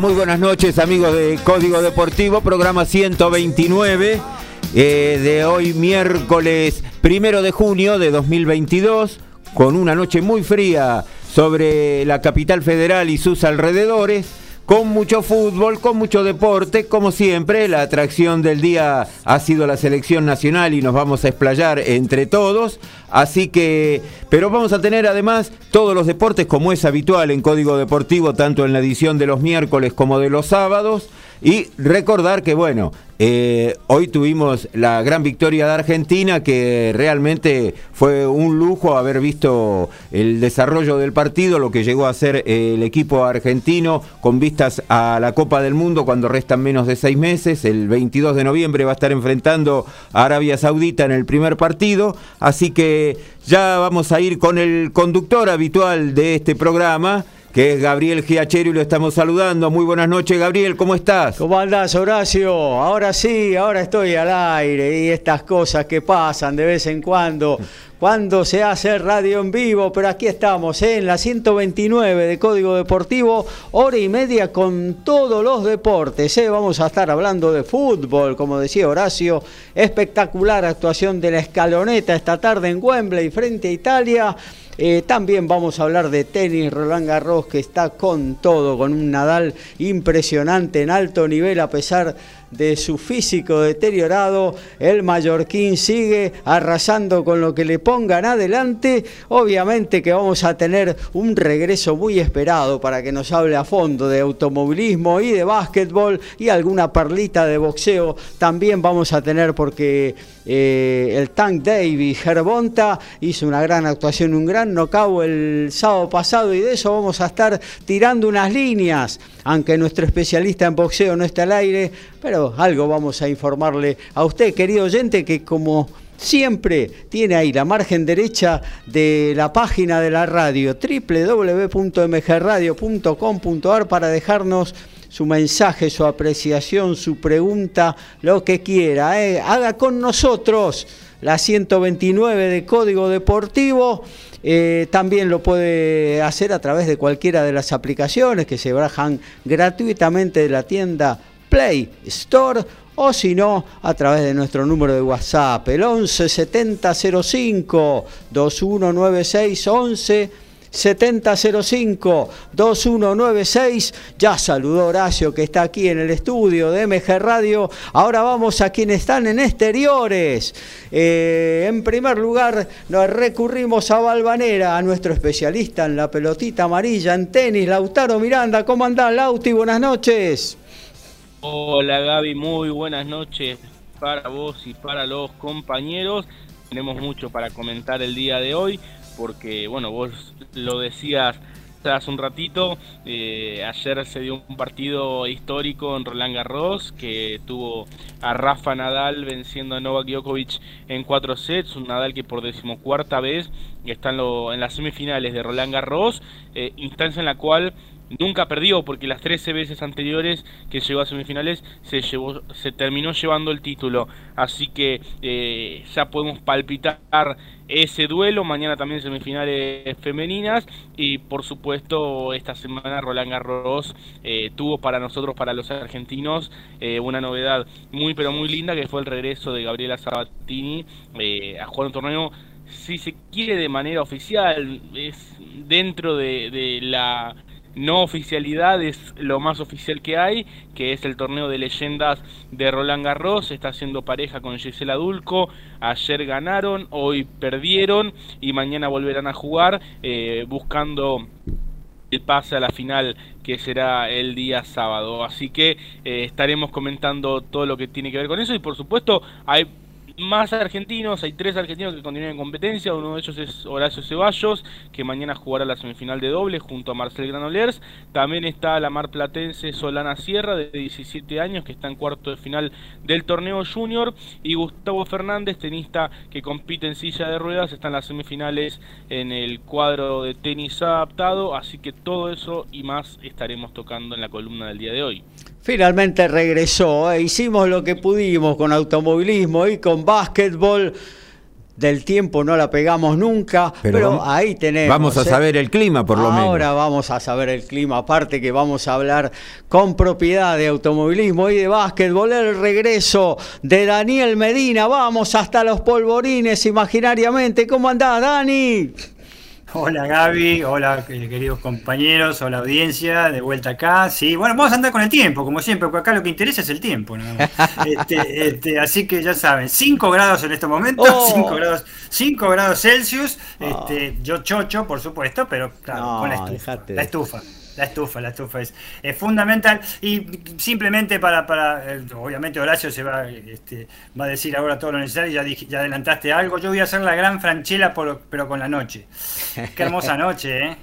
Muy buenas noches amigos de Código Deportivo, programa 129 eh, de hoy miércoles primero de junio de 2022, con una noche muy fría sobre la capital federal y sus alrededores con mucho fútbol, con mucho deporte, como siempre, la atracción del día ha sido la selección nacional y nos vamos a explayar entre todos, así que, pero vamos a tener además todos los deportes como es habitual en Código Deportivo, tanto en la edición de los miércoles como de los sábados, y recordar que, bueno, eh, hoy tuvimos la gran victoria de Argentina, que realmente fue un lujo haber visto el desarrollo del partido, lo que llegó a ser el equipo argentino con vistas a la Copa del Mundo cuando restan menos de seis meses. El 22 de noviembre va a estar enfrentando a Arabia Saudita en el primer partido, así que ya vamos a ir con el conductor habitual de este programa que es Gabriel Giachero y lo estamos saludando. Muy buenas noches, Gabriel, ¿cómo estás? ¿Cómo andás, Horacio? Ahora sí, ahora estoy al aire y estas cosas que pasan de vez en cuando, cuando se hace radio en vivo, pero aquí estamos, ¿eh? en la 129 de Código Deportivo, hora y media con todos los deportes. ¿eh? Vamos a estar hablando de fútbol, como decía Horacio, espectacular actuación de la escaloneta esta tarde en Wembley frente a Italia. Eh, también vamos a hablar de tenis, Roland Garros, que está con todo, con un Nadal impresionante en alto nivel a pesar de su físico deteriorado, el mallorquín sigue arrasando con lo que le pongan adelante. Obviamente que vamos a tener un regreso muy esperado para que nos hable a fondo de automovilismo y de básquetbol y alguna perlita de boxeo también vamos a tener porque eh, el Tank David Gervonta hizo una gran actuación, un gran knockout el sábado pasado y de eso vamos a estar tirando unas líneas, aunque nuestro especialista en boxeo no está al aire, pero algo vamos a informarle a usted, querido oyente, que como siempre tiene ahí la margen derecha de la página de la radio www.mgradio.com.ar para dejarnos su mensaje, su apreciación, su pregunta, lo que quiera. ¿eh? Haga con nosotros la 129 de Código Deportivo. Eh, también lo puede hacer a través de cualquiera de las aplicaciones que se bajan gratuitamente de la tienda Play Store o si no, a través de nuestro número de WhatsApp, el 11 70 05 2196 11 7005 2196. Ya saludó Horacio que está aquí en el estudio de MG Radio. Ahora vamos a quienes están en exteriores. Eh, en primer lugar, nos recurrimos a Valvanera, a nuestro especialista en la pelotita amarilla, en tenis, Lautaro Miranda. ¿Cómo andás, Lauti? Buenas noches. Hola Gaby, muy buenas noches para vos y para los compañeros. Tenemos mucho para comentar el día de hoy porque, bueno, vos lo decías hace un ratito, eh, ayer se dio un partido histórico en Roland Garros que tuvo a Rafa Nadal venciendo a Novak Djokovic en cuatro sets, un Nadal que por decimocuarta vez está en, en las semifinales de Roland Garros, eh, instancia en la cual nunca perdió porque las 13 veces anteriores que llegó a semifinales se llevó se terminó llevando el título. Así que eh, ya podemos palpitar ese duelo. Mañana también semifinales femeninas. Y por supuesto esta semana Roland Garros eh, tuvo para nosotros para los argentinos eh, una novedad muy pero muy linda que fue el regreso de Gabriela Sabatini a jugar un torneo si se quiere de manera oficial. Es dentro de la no oficialidad es lo más oficial que hay, que es el torneo de leyendas de Roland Garros, está haciendo pareja con Gisela Dulco, ayer ganaron, hoy perdieron y mañana volverán a jugar eh, buscando el pase a la final que será el día sábado. Así que eh, estaremos comentando todo lo que tiene que ver con eso. Y por supuesto hay más argentinos, hay tres argentinos que continúan en competencia, uno de ellos es Horacio Ceballos, que mañana jugará la semifinal de doble junto a Marcel Granollers, también está la mar platense Solana Sierra, de 17 años, que está en cuarto de final del torneo junior, y Gustavo Fernández, tenista que compite en silla de ruedas, está en las semifinales en el cuadro de tenis adaptado, así que todo eso y más estaremos tocando en la columna del día de hoy. Finalmente regresó, e hicimos lo que pudimos con automovilismo y con básquetbol. Del tiempo no la pegamos nunca, pero, ahí tenemos. Vamos a ¿eh? saber el clima, por lo menos. Ahora vamos a saber el clima, aparte que vamos a hablar con propiedad de automovilismo y de básquetbol. El regreso de Daniel Medina. Vamos hasta los polvorines imaginariamente. ¿Cómo andás, Dani? Hola Gaby, hola queridos compañeros, hola audiencia, de vuelta acá. Sí, bueno, vamos a andar con el tiempo, como siempre, porque acá lo que interesa es el tiempo. Este, este, así que ya saben, 5 grados en este momento, 5 grados, 5 grados Celsius. Este, Yo chocho, por supuesto, pero claro, con la estufa. La estufa. La estufa, la estufa es, fundamental. Y simplemente para, para eh, obviamente Horacio se va, este, va a decir ahora todo lo necesario, ya, ya adelantaste algo. Yo voy a hacer la gran franchela, pero con la noche. Qué hermosa noche, ¿eh?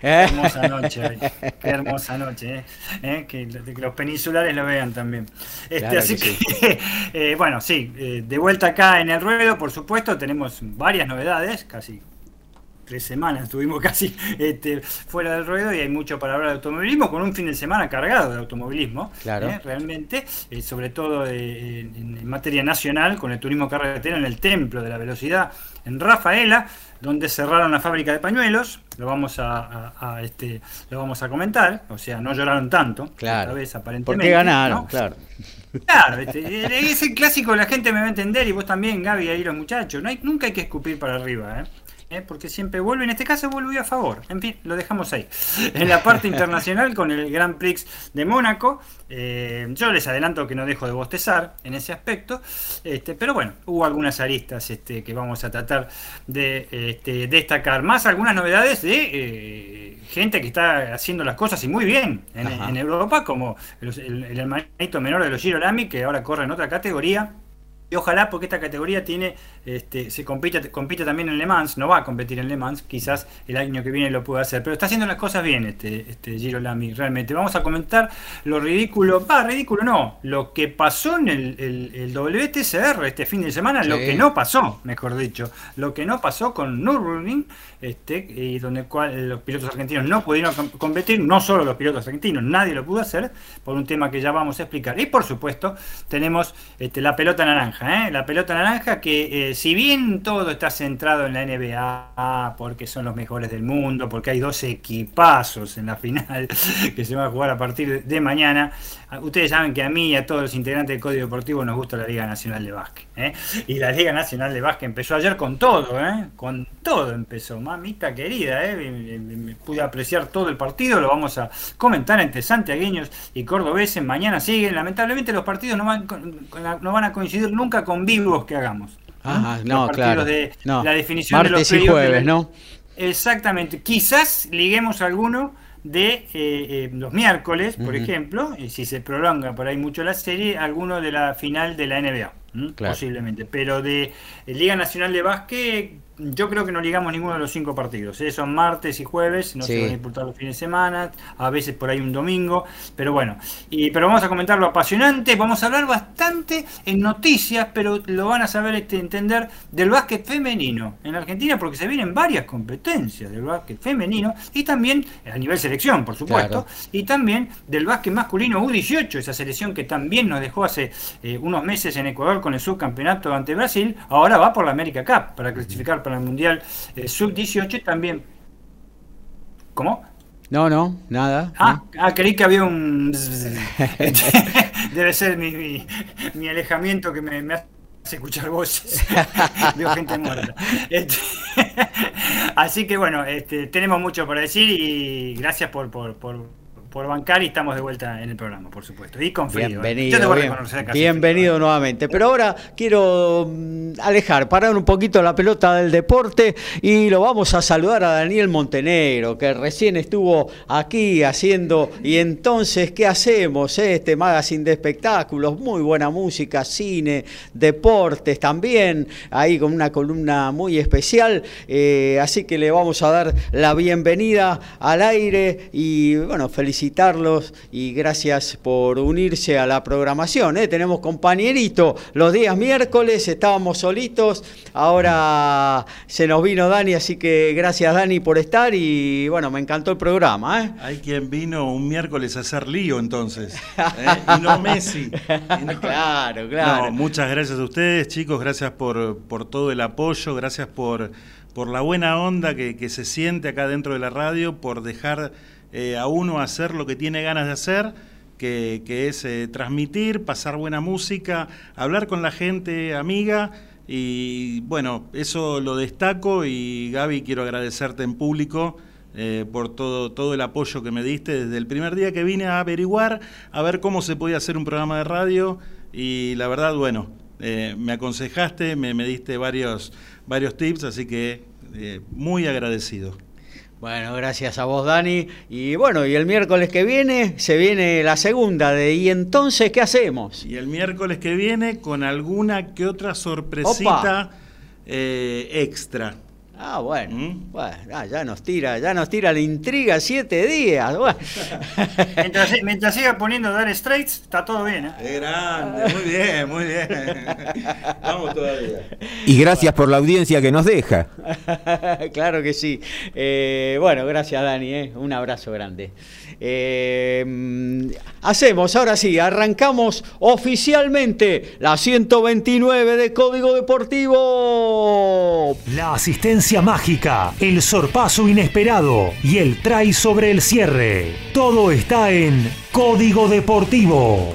Qué hermosa noche, qué hermosa noche, ¿eh? ¿Eh? Que, los peninsulares lo vean también. Este, así que, bueno, sí, de vuelta acá en el ruedo, por supuesto, tenemos varias novedades, casi tres semanas estuvimos casi este, fuera del ruedo y hay mucho para hablar de automovilismo, con un fin de semana cargado de automovilismo, claro. ¿eh? realmente, eh, sobre todo eh, en, materia nacional, con el turismo carretera en el Templo de la Velocidad en Rafaela, donde cerraron la fábrica de pañuelos, lo vamos a, este, lo vamos a comentar, o sea, no lloraron tanto, claro. vez aparentemente. Porque ganaron, claro. Claro, este, es el clásico, la gente me va a entender y vos también, Gaby, ahí los muchachos. No hay, nunca hay que escupir para arriba. ¿eh? ¿Eh? porque siempre vuelve, en este caso volvió a favor. En fin, lo dejamos ahí. En la parte internacional con el Grand Prix de Mónaco, eh, yo les adelanto que no dejo de bostezar en ese aspecto, este, pero bueno, hubo algunas aristas este, que vamos a tratar de este, destacar, más algunas novedades de eh, gente que está haciendo las cosas y muy bien en, Europa, como el, el, hermanito menor de los Girolami, que ahora corre en otra categoría y ojalá porque esta categoría tiene, este, se compite, compite también en Le Mans, no va a competir en Le Mans, quizás el año que viene lo pueda hacer, pero está haciendo las cosas bien este, este Giro Lamy, realmente. Vamos a comentar lo ridículo, va, ridículo no, lo que pasó en el, el, WTCR este fin de semana, lo que no pasó, mejor dicho, lo que no pasó con Nürburgring, este, y donde cual, los pilotos argentinos no pudieron competir, no solo los pilotos argentinos, nadie lo pudo hacer, por un tema que ya vamos a explicar. Y por supuesto, tenemos este, la pelota naranja ¿eh? La pelota naranja que eh, si bien todo está centrado en la NBA, porque son los mejores del mundo, porque hay dos equipazos en la final que se va a jugar a partir de mañana, ustedes saben que a mí y a todos los integrantes del Código Deportivo nos gusta la Liga Nacional de Básquet. ¿eh? Y la Liga Nacional de Básquet empezó ayer con todo, con todo empezó, mamita querida, pude apreciar todo el partido, lo vamos a comentar entre santiagueños y cordobeses, mañana siguen, lamentablemente los partidos no van, no van a coincidir nunca con vivos que hagamos. no, claro. De La definición de los y jueves, ¿no? Exactamente. Quizás liguemos alguno de eh, eh, los miércoles, por ejemplo, y si se prolonga por ahí mucho la serie, alguno de la final de la NBA, posiblemente. Pero de Liga Nacional de Básquet yo creo que no ligamos ninguno de los cinco partidos. ¿eh? Son martes y jueves, no se van a disputar los fines de semana, a veces por ahí un domingo, pero bueno. Y, pero vamos a comentar lo apasionante, vamos a hablar bastante en noticias, pero lo van a saber este, entender del básquet femenino en Argentina, porque se vienen varias competencias del básquet femenino y también a nivel selección, por supuesto, y también del básquet masculino U18, esa selección que también nos dejó hace eh, unos meses en Ecuador con el subcampeonato ante Brasil, ahora va por la América Cup para clasificar para el Mundial eh, Sub-18 también. ¿Cómo? No, no, nada. Ah, ah creí que había un... Debe ser mi, mi, alejamiento que me, hace escuchar voces. Veo gente muerta. Este, Así que bueno, este, tenemos mucho para decir y gracias por, por, por por bancar y estamos de vuelta en el programa, por supuesto. Y con frío. ¿eh? Bienvenido, bienvenido nuevamente. Pero ahora quiero mm, alejar, parar un poquito la pelota del deporte y lo vamos a saludar a Daniel Montenegro, que recién estuvo aquí haciendo. Y entonces, ¿qué hacemos? Este magazine de espectáculos, muy buena música, cine, deportes también, ahí con una columna muy especial. Eh, así que le vamos a dar la bienvenida al aire y bueno, felicidades felicitarlos y gracias por unirse a la programación. ¿eh? Tenemos compañerito los días miércoles, estábamos solitos, ahora se nos vino Dani, así que gracias Dani por estar y bueno, me encantó el programa. ¿eh? Hay quien vino un miércoles a hacer lío entonces, ¿eh? y no Messi. Claro, claro. muchas gracias a ustedes chicos, gracias por, por todo el apoyo, gracias por por la buena onda que, que, se siente acá dentro de la radio, por dejar eh, a uno hacer lo que tiene ganas de hacer, que, es eh, transmitir, pasar buena música, hablar con la gente amiga. Y bueno, eso lo destaco y Gaby, quiero agradecerte en público. Eh, por todo, todo el apoyo que me diste desde el primer día que vine a averiguar, a ver cómo se podía hacer un programa de radio y la verdad, bueno, me aconsejaste, me, me, diste varios, varios tips, así que muy agradecido. Bueno, gracias a vos, Dani. Y bueno, y el miércoles que viene se viene la segunda de ¿Y entonces qué hacemos? Y el miércoles que viene con alguna que otra sorpresita eh, extra. Ah, bueno, ¿Mm? bueno ah, ya nos tira, ya nos tira la intriga siete días. mientras, siga poniendo Dar Straits, está todo bien. ¿eh? grande, muy bien, muy bien. Vamos todavía. Y gracias por la audiencia que nos deja. claro que sí. Eh, bueno, gracias Dani, ¿eh? un abrazo grande. Eh, hacemos, ahora sí, arrancamos oficialmente la 129 de Código Deportivo. La asistencia mágica, el sorpaso inesperado y el try sobre el cierre. Todo está en Código Deportivo.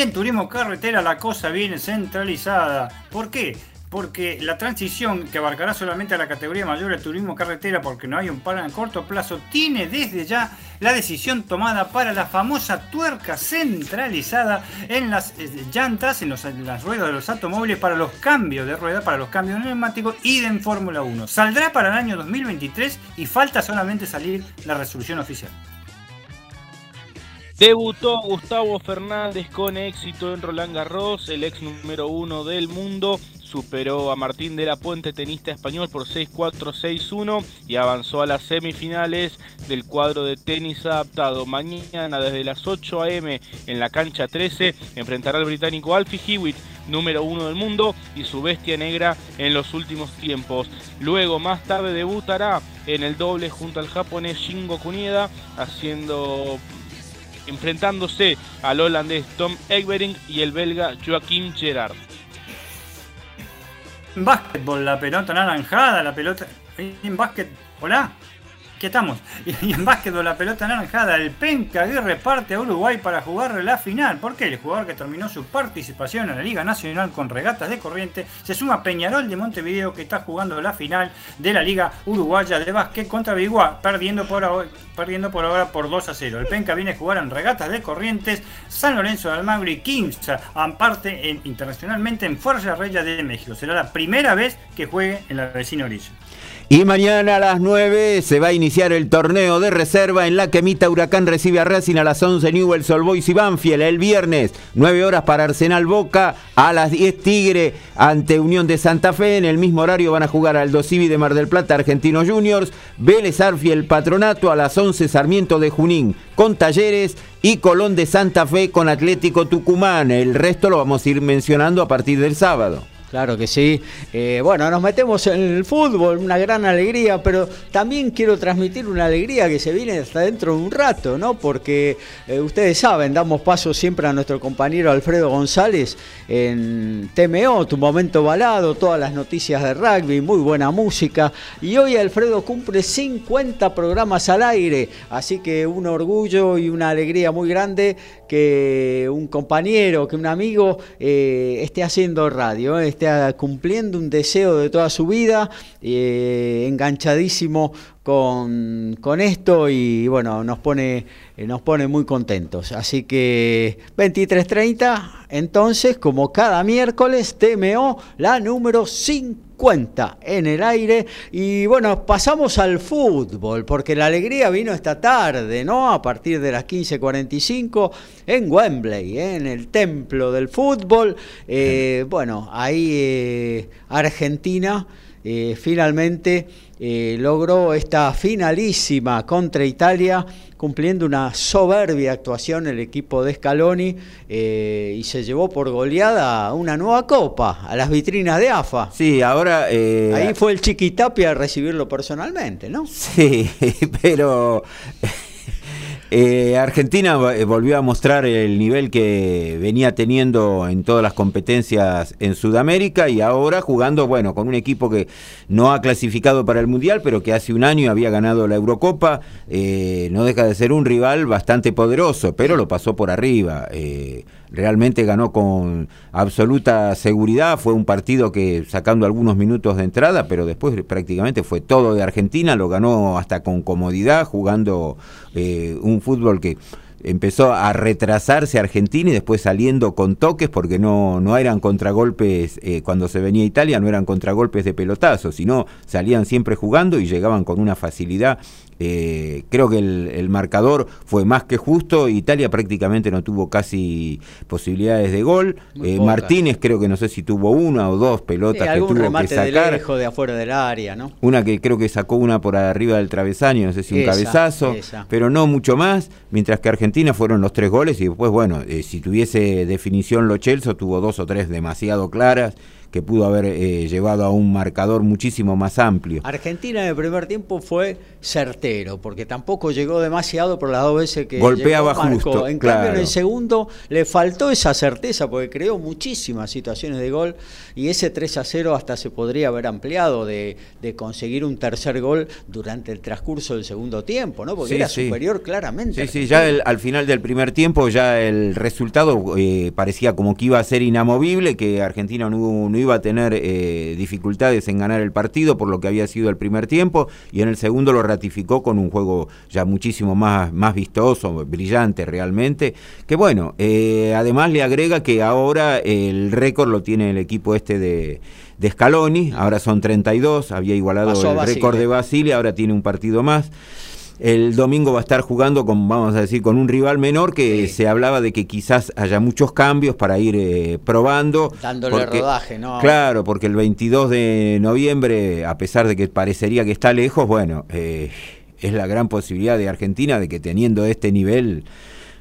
En turismo carretera la cosa viene centralizada. ¿Por qué? Porque la transición que abarcará solamente a la categoría mayor del turismo carretera, porque no hay un plan a corto plazo, tiene desde ya la decisión tomada para la famosa tuerca centralizada en las eh, llantas, en, las ruedas de los automóviles para los cambios de rueda, para los cambios neumáticos y en Fórmula 1. Saldrá para el año 2023 y falta solamente salir la resolución oficial. Debutó Gustavo Fernández con éxito en Roland Garros, el ex número uno del mundo. Superó a Martín de la Puente, tenista español, por 6-4, 6-1 y avanzó a las semifinales del cuadro de tenis adaptado. Mañana desde las 8 a.m. en la cancha 13 enfrentará al británico Alfie Hewitt, número uno del mundo, y su bestia negra en los últimos tiempos. Luego, más tarde, debutará en el doble junto al japonés Shingo Kunieda, haciendo enfrentándose al holandés Tom Egbering y el belga Joachim Gerard. Básquetbol, la pelota naranjada, la pelota. En básquet. Hola. ¿Qué estamos? Y en básquetbol la pelota naranjada, el Penca Aguirre parte a Uruguay para jugar la final. ¿Por qué? El jugador que terminó su participación en la Liga Nacional con regatas de corriente se suma a Peñarol de Montevideo que está jugando la final de la Liga Uruguaya de Básquet contra Biguá, perdiendo por, ahora, perdiendo por ahora por 2 a 0. El Penca viene a jugar en regatas de corrientes, San Lorenzo de Almagro y Kings, aparte en, internacionalmente en Fuerza Reya de México. Será la primera vez que juegue en la vecina orilla. Y mañana a las 9 se va a iniciar el torneo de reserva en la que Mita Huracán recibe a Racing a las 11 Newell's Old Boys y Banfield el viernes. 9 horas para Arsenal Boca, a las 10 Tigre ante Unión de Santa Fe. En el mismo horario van a jugar al Civi de Mar del Plata Argentinos Juniors, Vélez Arfiel Patronato a las 11 Sarmiento de Junín con Talleres y Colón de Santa Fe con Atlético Tucumán. El resto lo vamos a ir mencionando a partir del sábado. Claro que sí. Eh, bueno, nos metemos en el fútbol, una gran alegría, pero también quiero transmitir una alegría que se viene hasta dentro de un rato, ¿no? Porque eh, ustedes saben, damos paso siempre a nuestro compañero Alfredo González en TMO, tu momento balado, todas las noticias de rugby, muy buena música. Y hoy Alfredo cumple 50 programas al aire, así que un orgullo y una alegría muy grande que un compañero, que un amigo eh, esté haciendo radio cumpliendo un deseo de toda su vida, eh, enganchadísimo con, esto y bueno, nos pone, eh, nos pone muy contentos. Así que 23.30, entonces, como cada miércoles, TMO, la número 50 en el aire. Y bueno, pasamos al fútbol, porque la alegría vino esta tarde, ¿no? A partir de las 15.45 en Wembley, ¿eh? en el templo del fútbol. Eh, bueno, ahí Argentina finalmente eh, logró esta finalísima contra Italia, cumpliendo una soberbia actuación el equipo de Scaloni eh, y se llevó por goleada una nueva copa a las vitrinas de AFA. Sí, ahora... Eh, Ahí fue el Chiquitapia a recibirlo personalmente, ¿no? Sí, pero eh, Argentina eh, volvió a mostrar el nivel que venía teniendo en todas las competencias en Sudamérica y ahora jugando, bueno, con un equipo que no ha clasificado para el Mundial, pero que hace un año había ganado la Eurocopa, eh, no deja de ser un rival bastante poderoso, pero lo pasó por arriba. Realmente ganó con absoluta seguridad, fue un partido que sacando algunos minutos de entrada, pero después prácticamente fue todo de Argentina, lo ganó hasta con comodidad, jugando eh, un fútbol que empezó a retrasarse Argentina y después saliendo con toques porque no, no eran contragolpes eh, cuando se venía Italia, no eran contragolpes de pelotazo, sino salían siempre jugando y llegaban con una facilidad eh, creo que el, marcador fue más que justo. Italia prácticamente no tuvo casi posibilidades de gol. Eh, Martínez creo que no sé si tuvo una o dos pelotas que tuvo que sacar. De, de afuera del área, ¿no? Una que creo que sacó una por arriba del travesaño, no sé si un cabezazo, pero no mucho más. Mientras que Argentina fueron los tres goles y después, bueno, eh, si tuviese definición Lo Chelsea tuvo dos o tres demasiado claras que pudo haber eh, llevado a un marcador muchísimo más amplio. Argentina en el primer tiempo fue certero, porque tampoco llegó demasiado por las dos veces que golpeaba justo. En cambio, en el segundo le faltó esa certeza, porque creó muchísimas situaciones de gol y ese 3 a 0 hasta se podría haber ampliado de, conseguir un tercer gol durante el transcurso del segundo tiempo, ¿no? Porque era superior claramente. Sí, sí, ya al final del primer tiempo ya el resultado eh, parecía como que iba a ser inamovible, que Argentina no, hubo iba a tener eh, dificultades en ganar el partido por lo que había sido el primer tiempo y en el segundo lo ratificó con un juego ya muchísimo más, más vistoso, brillante realmente, que bueno, eh, además le agrega que ahora el récord lo tiene el equipo este de de Scaloni, ahora son 32, había igualado el récord de Basile, ahora tiene un partido más. El domingo va a estar jugando con, vamos a decir, con un rival menor que se hablaba de que quizás haya muchos cambios para ir eh, probando. Dándole rodaje, ¿no? Claro, porque el 22 de noviembre, a pesar de que parecería que está lejos, bueno, eh, es la gran posibilidad de Argentina de que teniendo este nivel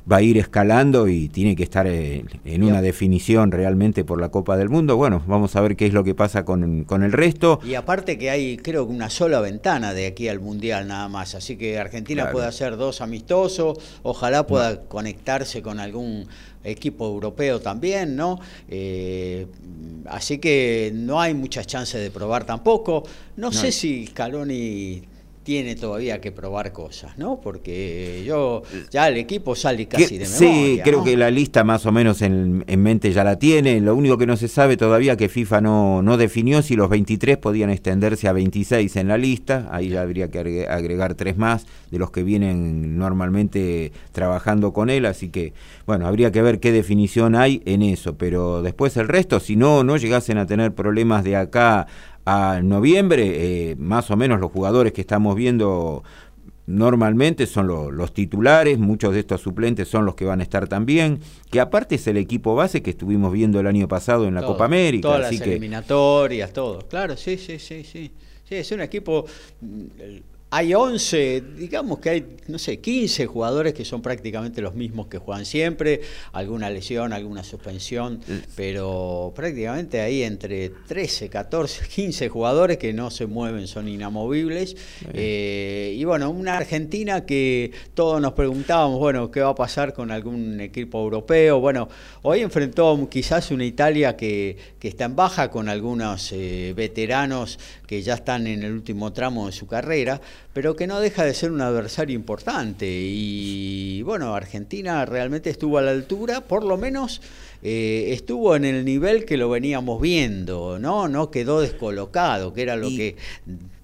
va a ir escalando y tiene que estar en, una definición realmente por la Copa del Mundo. Bueno, vamos a ver qué es lo que pasa con, el resto. Y aparte que hay creo que una sola ventana de aquí al Mundial nada más, así que Argentina puede hacer dos amistosos, ojalá pueda conectarse con algún equipo europeo también, ¿no? Eh, así que no hay muchas chances de probar tampoco. No, no. sé si Scaloni tiene todavía que probar cosas, ¿no? Porque yo ya el equipo sale casi de memoria. Sí, creo que la lista más o menos en, mente ya la tiene. Lo único que no se sabe todavía que FIFA no, no definió si los 23 podían extenderse a 26 en la lista. Ahí ya habría que agregar tres más de los que vienen normalmente trabajando con él. Así que, bueno, habría que ver qué definición hay en eso. Pero después el resto, si no, no llegasen a tener problemas de acá a noviembre, eh, más o menos los jugadores que estamos viendo normalmente son los titulares, muchos de estos suplentes son los que van a estar también, que aparte es el equipo base que estuvimos viendo el año pasado en la Copa América. Todas las eliminatorias, todo. Claro, sí, sí, sí, sí. Sí, es un equipo hay 11, digamos que hay, no sé, 15 jugadores que son prácticamente los mismos que juegan siempre, alguna lesión, alguna suspensión, pero prácticamente hay entre 13, 14, 15 jugadores que no se mueven, son inamovibles. Eh, y bueno, una Argentina que todos nos preguntábamos, bueno, ¿qué va a pasar con algún equipo europeo? Bueno, hoy enfrentó quizás una Italia que, que está en baja con algunos eh, veteranos que ya están en el último tramo de su carrera pero que no deja de ser un adversario importante. Y bueno, Argentina realmente estuvo a la altura, por lo menos eh, estuvo en el nivel que lo veníamos viendo, ¿no? No quedó descolocado, que era lo que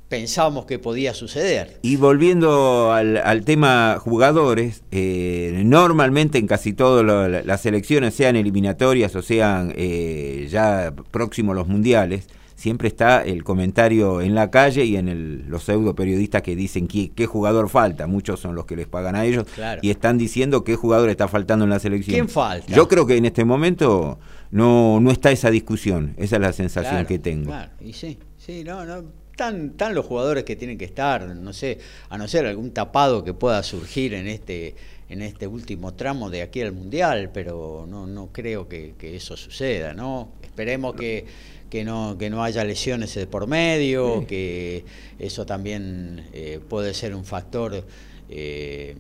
pensábamos que podía suceder. Y volviendo al, tema jugadores, eh, normalmente en casi todas las elecciones, sean eliminatorias o sean eh, ya próximos los mundiales, siempre está el comentario en la calle y en los pseudo periodistas que dicen qué, jugador falta. Muchos son los que les pagan a ellos y están diciendo qué jugador está faltando en la selección. ¿Quién falta? Yo creo que en este momento no, no está esa discusión. Esa es la sensación que tengo. Claro, y sí, sí, no, no. Están, los jugadores que tienen que estar, no sé, a no ser algún tapado que pueda surgir en este en este último tramo de aquí al Mundial, pero no, no creo que, que eso suceda, ¿no? Esperemos que que no, que no haya lesiones de por medio, que eso también eh, puede ser un factor eh,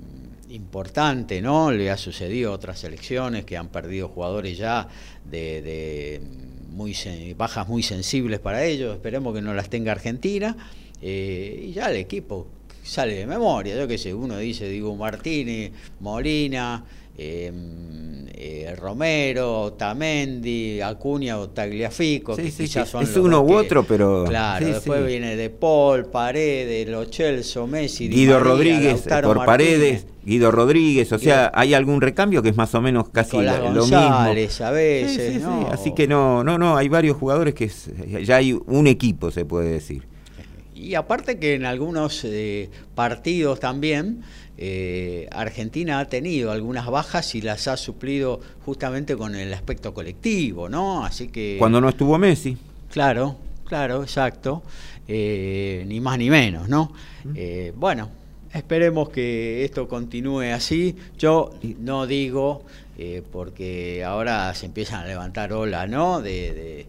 importante, ¿no? Le ha sucedido a otras selecciones que han perdido jugadores ya de, muy bajas muy sensibles para ellos, esperemos que no las tenga Argentina, eh, y ya el equipo sale de memoria, yo qué sé, uno dice Diego Martínez, Molina, eh, Romero, Tamendi, Acuña o Tagliafico, que quizás son es uno u otro, pero claro, después viene De Paul, Paredes, Lo Celso, Messi, Guido Rodríguez por Paredes, Guido Rodríguez, o sea, hay algún recambio que es más o menos casi lo mismo. a veces, así que no, no, no, hay varios jugadores que ya hay un equipo, se puede decir. Y aparte que en algunos eh, partidos también eh, Argentina ha tenido algunas bajas y las ha suplido justamente con el aspecto colectivo, ¿no? Así que... Cuando no estuvo Messi. Claro, claro, exacto. Eh, ni más ni menos, ¿no? Eh, bueno, esperemos que esto continúe así. Yo no digo, porque ahora se empiezan a levantar olas, ¿no? de de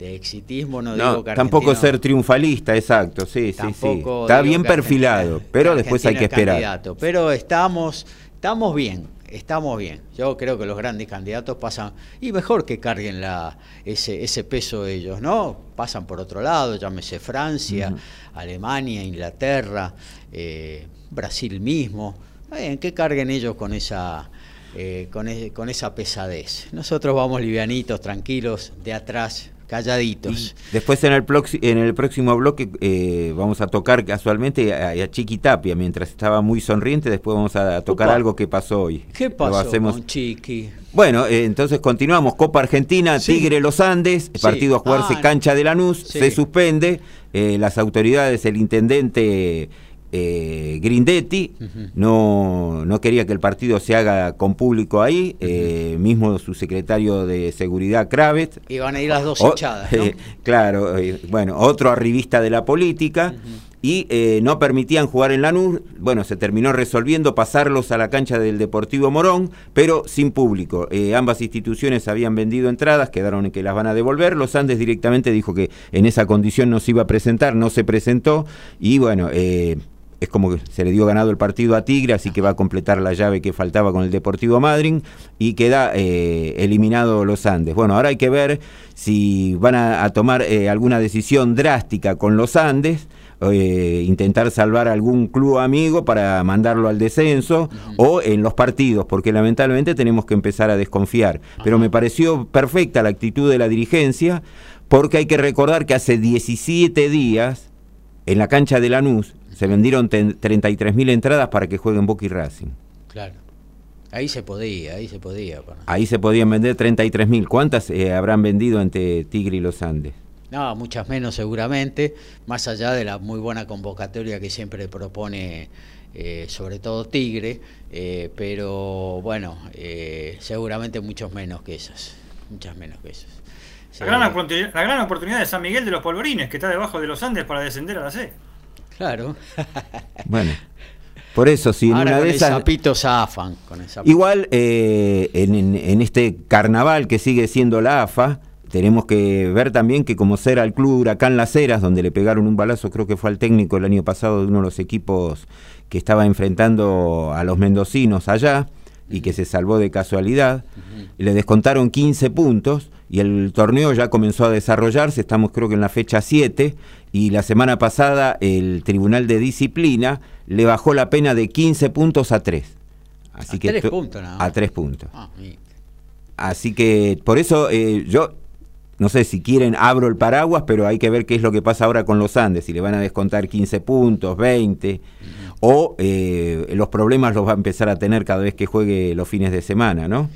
exitismo, no, digo que Tampoco ser triunfalista, exacto, sí, sí, sí. Está bien perfilado, pero después hay que esperar. pero estamos, estamos bien, estamos bien. Yo creo que los grandes candidatos pasan, y mejor que carguen la, ese, ese peso ellos, ¿no? Pasan por otro lado, llámese Francia, Alemania, Inglaterra, eh, Brasil mismo. Bien, que carguen ellos con esa... Eh, con, e, con esa pesadez. Nosotros vamos livianitos, tranquilos, de atrás, calladitos. después en el, en el próximo bloque eh, vamos a tocar casualmente a, Chiqui Tapia, mientras estaba muy sonriente, después vamos a tocar algo que pasó hoy. ¿Qué pasó con Chiqui? Bueno, eh, entonces continuamos. Copa Argentina, Tigre Los Andes, partido a jugarse ah, cancha de Lanús, se suspende. Eh, las autoridades, el intendente eh, Grindetti no, no, quería que el partido se haga con público ahí, eh, mismo su secretario de seguridad Kravet. Y van a ir las dos hinchadas. Eh, claro, bueno, otro arribista de la política. Y no permitían jugar en Lanús, bueno, se terminó resolviendo pasarlos a la cancha del Deportivo Morón, pero sin público. ambas instituciones habían vendido entradas, quedaron en que las van a devolver. Los Andes directamente dijo que en esa condición no se iba a presentar, no se presentó. Y bueno, es como que se le dio ganado el partido a Tigre, así que va a completar la llave que faltaba con el Deportivo Madryn y queda eh, eliminado los Andes. Bueno, ahora hay que ver si van a, tomar eh, alguna decisión drástica con los Andes. Eh, intentar salvar algún club amigo para mandarlo al descenso o en los partidos, porque lamentablemente tenemos que empezar a desconfiar. Pero me pareció perfecta la actitud de la dirigencia, porque hay que recordar que hace 17 días en la cancha de Lanús se vendieron 33.000 entradas para que jueguen Boca y Racing. Claro. Ahí se podía, ahí se podía. Ahí se podían vender 33.000. ¿Cuántas eh, habrán vendido entre Tigre y los Andes? No, muchas menos seguramente, más allá de la muy buena convocatoria que siempre propone eh, sobre todo Tigre, eh, pero bueno, seguramente muchos menos que esas, muchas menos que esas. La, gran la gran oportunidad de San Miguel de los Polvorines, que está debajo de los Andes para descender a la C. Claro. Bueno. Por eso, si en Ahora una con de el esas. sapito zafan. Con el sapito. Igual eh, en, en- en este carnaval que sigue siendo la AFA, tenemos que ver también que como será el club Huracán Las Heras, donde le pegaron un balazo, creo que fue al técnico el año pasado de uno de los equipos que estaba enfrentando a los mendocinos allá y que se salvó de casualidad, le descontaron 15 puntos y el torneo ya comenzó a desarrollarse, estamos creo que en la fecha 7 y la semana pasada el Tribunal de Disciplina le bajó la pena de 15 puntos a 3. Así A que tres to- puntos nada más. A tres puntos. Ah. Así que por eso eh, yo, no sé si quieren, abro el paraguas, pero hay que ver qué es lo que pasa ahora con los Andes, si le van a descontar 15 puntos, 20, o eh, los problemas los va a empezar a tener cada vez que juegue los fines de semana, ¿no?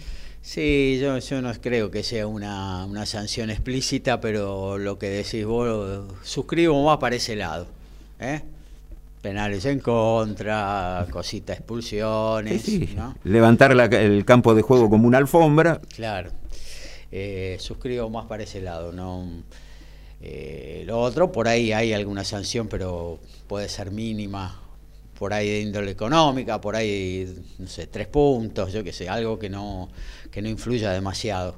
Sí, yo, yo no creo que sea una, una sanción explícita, pero lo que decís vos, suscribo más para ese lado. ¿eh? Penales en contra, cositas, expulsiones. Sí, sí. ¿no? Levantar la- el campo de juego como una alfombra. Claro. Eh, suscribo más para ese lado. no Eh, Lo otro, por ahí hay alguna sanción, pero puede ser mínima. Por ahí de índole económica, por ahí, no sé, tres puntos, yo qué sé, algo que no, que no influya demasiado.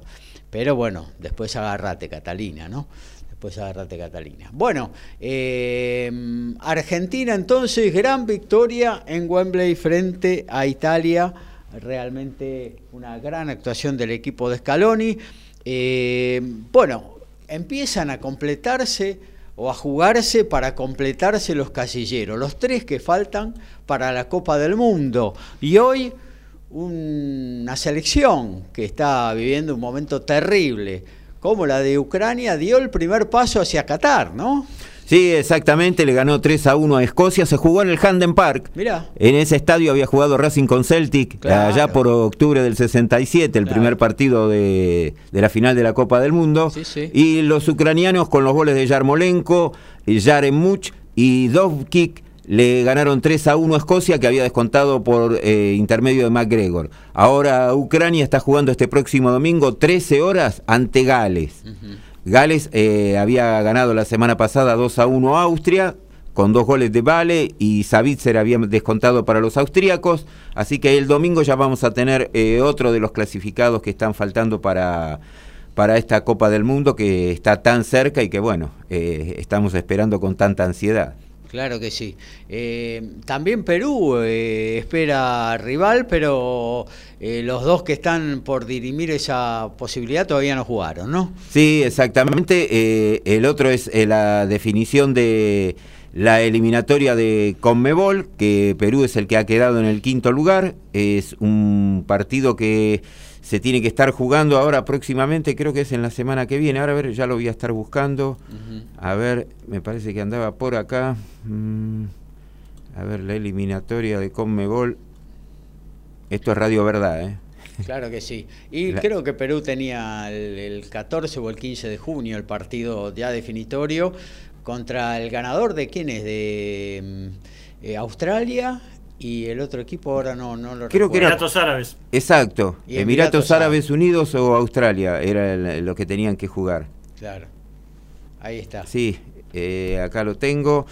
Pero bueno, después agarrate, Catalina, ¿no? Después agarrate, Catalina. Bueno, eh, Argentina entonces, gran victoria en Wembley frente a Italia realmente una gran actuación del equipo de Scaloni. Eh, bueno, empiezan a completarse o a jugarse para completarse los casilleros, los tres que faltan para la Copa del Mundo. Y hoy una selección que está viviendo un momento terrible, como la de Ucrania, dio el primer paso hacia Qatar, ¿no? Sí, exactamente, le ganó 3 a 1 a Escocia, se jugó en el Handen Park. Mirá. En ese estadio había jugado Racing con Celtic Claro. allá por octubre del 67, el Claro. primer partido de, de la final de la Copa del Mundo. Sí, sí. Y los ucranianos con los goles de Yarmolenko, Yaremuch y Dovkik le ganaron 3 a 1 a Escocia que había descontado por eh, intermedio de McGregor. Ahora Ucrania está jugando este próximo domingo 13 horas ante Gales. Gales eh, había ganado la semana pasada 2 a 1 a Austria, con dos goles de Vale y Savitzer había descontado para los austríacos. Así que el domingo ya vamos a tener eh, otro de los clasificados que están faltando para, para esta Copa del Mundo que está tan cerca y que, bueno, eh, estamos esperando con tanta ansiedad. Claro que sí. Eh, también Perú eh, espera rival, pero eh, los dos que están por dirimir esa posibilidad todavía no jugaron, ¿no? Sí, exactamente. eh, el otro es eh, la definición de la eliminatoria de Conmebol, que Perú es el que ha quedado en el quinto lugar. Es un partido que se tiene que estar jugando ahora próximamente, creo que es en la semana que viene. Ahora a ver, ya lo voy a estar buscando. A ver, me parece que andaba por acá. Mm, a ver, la eliminatoria de Conmebol. Esto es Radio Verdad, ¿eh? Claro que sí. Y La- creo que Perú tenía el, el 14 o el 15 de junio el partido ya definitorio contra el ganador de quién es de mm, eh, Australia y el otro equipo ahora no no lo Creo que recuerdo. era- Emiratos Árabes. Exacto. Y Emiratos, Emiratos Árabes Unidos o Australia era el- lo que tenían que jugar. Claro. Ahí está. Sí, eh, acá lo tengo.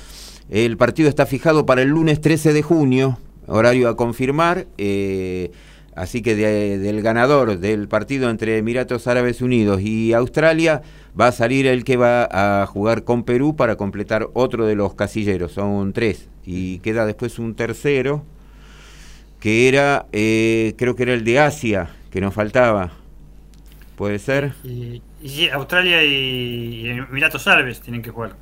El partido está fijado para el lunes 13 de junio, horario a confirmar. eh, así que de- del ganador del partido entre Emiratos Árabes Unidos y Australia va a salir el que va a jugar con Perú para completar otro de los casilleros. Son tres. Y queda después un tercero, que era, eh, creo que era el de Asia, que nos faltaba. ¿Puede ser? Y, Australia y, y Emiratos Árabes tienen que jugar.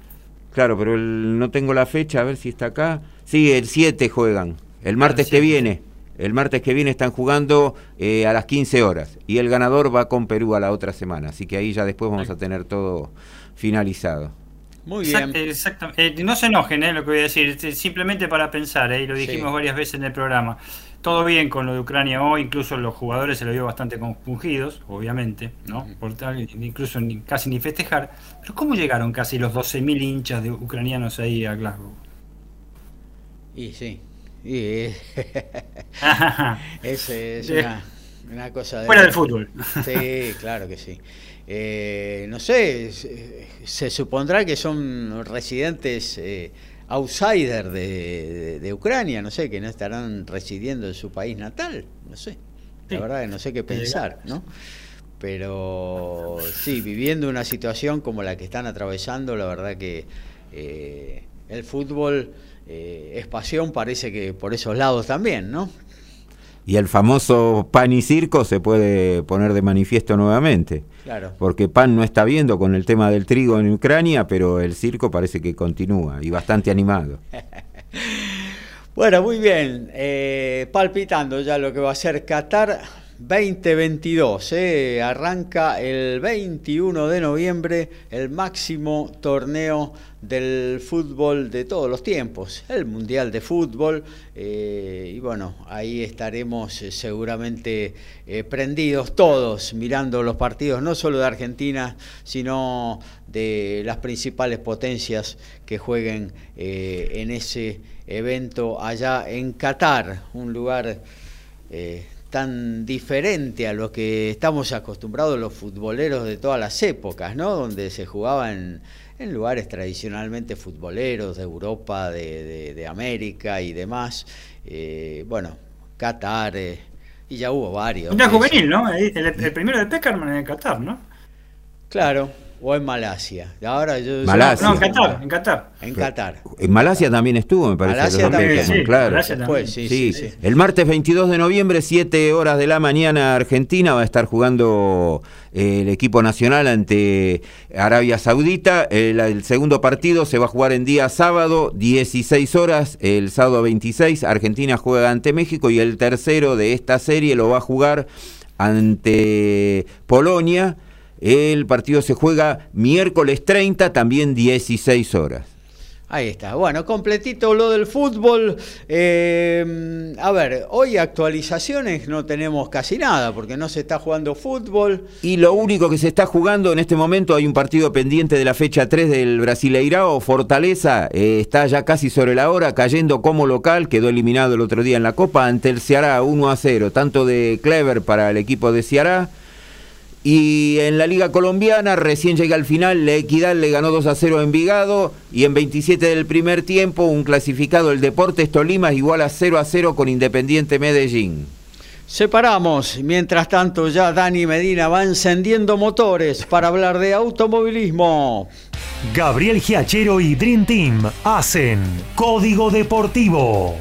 Claro, pero el- no tengo la fecha, a ver si está acá. Sí, el 7 juegan. El martes que 7. viene. El martes que viene están jugando eh, a las 15 horas. Y el ganador va con Perú a la otra semana. Así que ahí ya después vamos a tener todo finalizado. Muy bien. exactamente. Eh, no se enojen, eh, lo que voy a decir. Este, Simplemente para pensar, eh, y lo dijimos Sí. varias veces en el programa. Todo bien con lo de Ucrania hoy, incluso los jugadores se lo vio bastante compungidos, obviamente, ¿no? Por tal, incluso ni- casi ni festejar. Pero ¿cómo llegaron casi los 12.000 hinchas de ucranianos ahí a Glasgow? Y sí. Y, eh, es, una, una cosa de... Fuera del fútbol. Sí, claro que sí. Eh, no sé, se, se supondrá que son residentes eh, outsider de, Ucrania, no sé, que no estarán residiendo en su país natal, no sé. La verdad no sé qué pensar, ¿no? Pero sí, viviendo una situación como la que están atravesando, la verdad que eh, el fútbol eh, es pasión, parece que por esos lados también, ¿no? Y el famoso pan y circo se puede poner de manifiesto nuevamente. Claro. Porque pan no está viendo con el tema del trigo en Ucrania, pero el circo parece que continúa y bastante animado. bueno, muy bien. Eh, palpitando ya lo que va a ser Qatar 2022. Eh. Arranca el 21 de noviembre el máximo torneo del fútbol de todos los tiempos, el Mundial de Fútbol. Eh, y bueno, ahí estaremos eh, seguramente prendidos todos mirando los partidos, no solo de Argentina, sino de las principales potencias que jueguen en ese evento allá en Qatar, un lugar tan diferente a lo que estamos acostumbrados los futboleros de todas las épocas, ¿no? Donde se jugaba en, lugares tradicionalmente futboleros de Europa, de, América y demás. Eh, bueno, Qatar, eh, y ya hubo varios. Un juvenil, ¿no? El, el primero de Peckerman en Qatar, ¿no? Claro, o en Malasia. Ahora yo, Malasia. No, en Qatar, en Qatar. En Qatar. En Malasia también estuvo, me parece. Malasia también, sí, claro. Malasia también. Sí, sí, sí, El martes 22 de noviembre, 7 horas de la mañana, Argentina va a estar jugando eh, el equipo nacional ante Arabia Saudita. El, el, segundo partido se va a jugar en día sábado, 16 horas, el sábado 26. Argentina juega ante México y el tercero de esta serie lo va a jugar ante Polonia el partido se juega miércoles 30, también 16 horas. Ahí está. Bueno, completito lo del fútbol. Eh, a ver, hoy actualizaciones no tenemos casi nada porque no se está jugando fútbol. Y lo único que se está jugando en este momento, hay un partido pendiente de la fecha 3 del Brasileirao. Fortaleza eh, está ya casi sobre la hora, cayendo como local. Quedó eliminado el otro día en la Copa ante el Ceará 1 a 0. Tanto de Clever para el equipo de Ceará y en la Liga Colombiana recién llega al final, la Equidad le ganó 2 a 0 a Envigado y en 27 del primer tiempo un clasificado, el Deportes Tolima, igual a 0 a 0 con Independiente Medellín. Separamos, mientras tanto ya Dani Medina va encendiendo motores para hablar de automovilismo. Gabriel Giachero y Dream Team hacen Código Deportivo.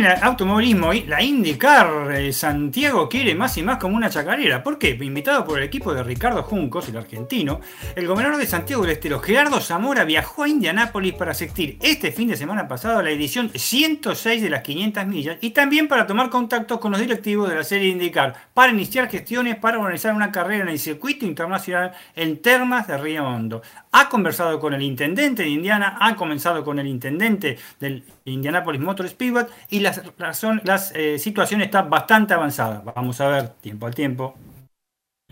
En el automovilismo, la IndyCar, eh, Santiago quiere más y más como una chacarera. ¿Por qué? Invitado por el equipo de Ricardo Juncos, el argentino, el gobernador de Santiago del Estero, Gerardo Zamora, viajó a Indianápolis para asistir este fin de semana pasado la edición 106 de las 500 millas y también para tomar contacto con los directivos de la serie IndyCar para iniciar gestiones para organizar una carrera en el circuito internacional en Termas de Río Hondo. Ha conversado con el intendente de Indiana, ha comenzado con el intendente del Indianapolis Motor Speedway y la, eh, situación está bastante avanzada. Vamos a ver tiempo al tiempo.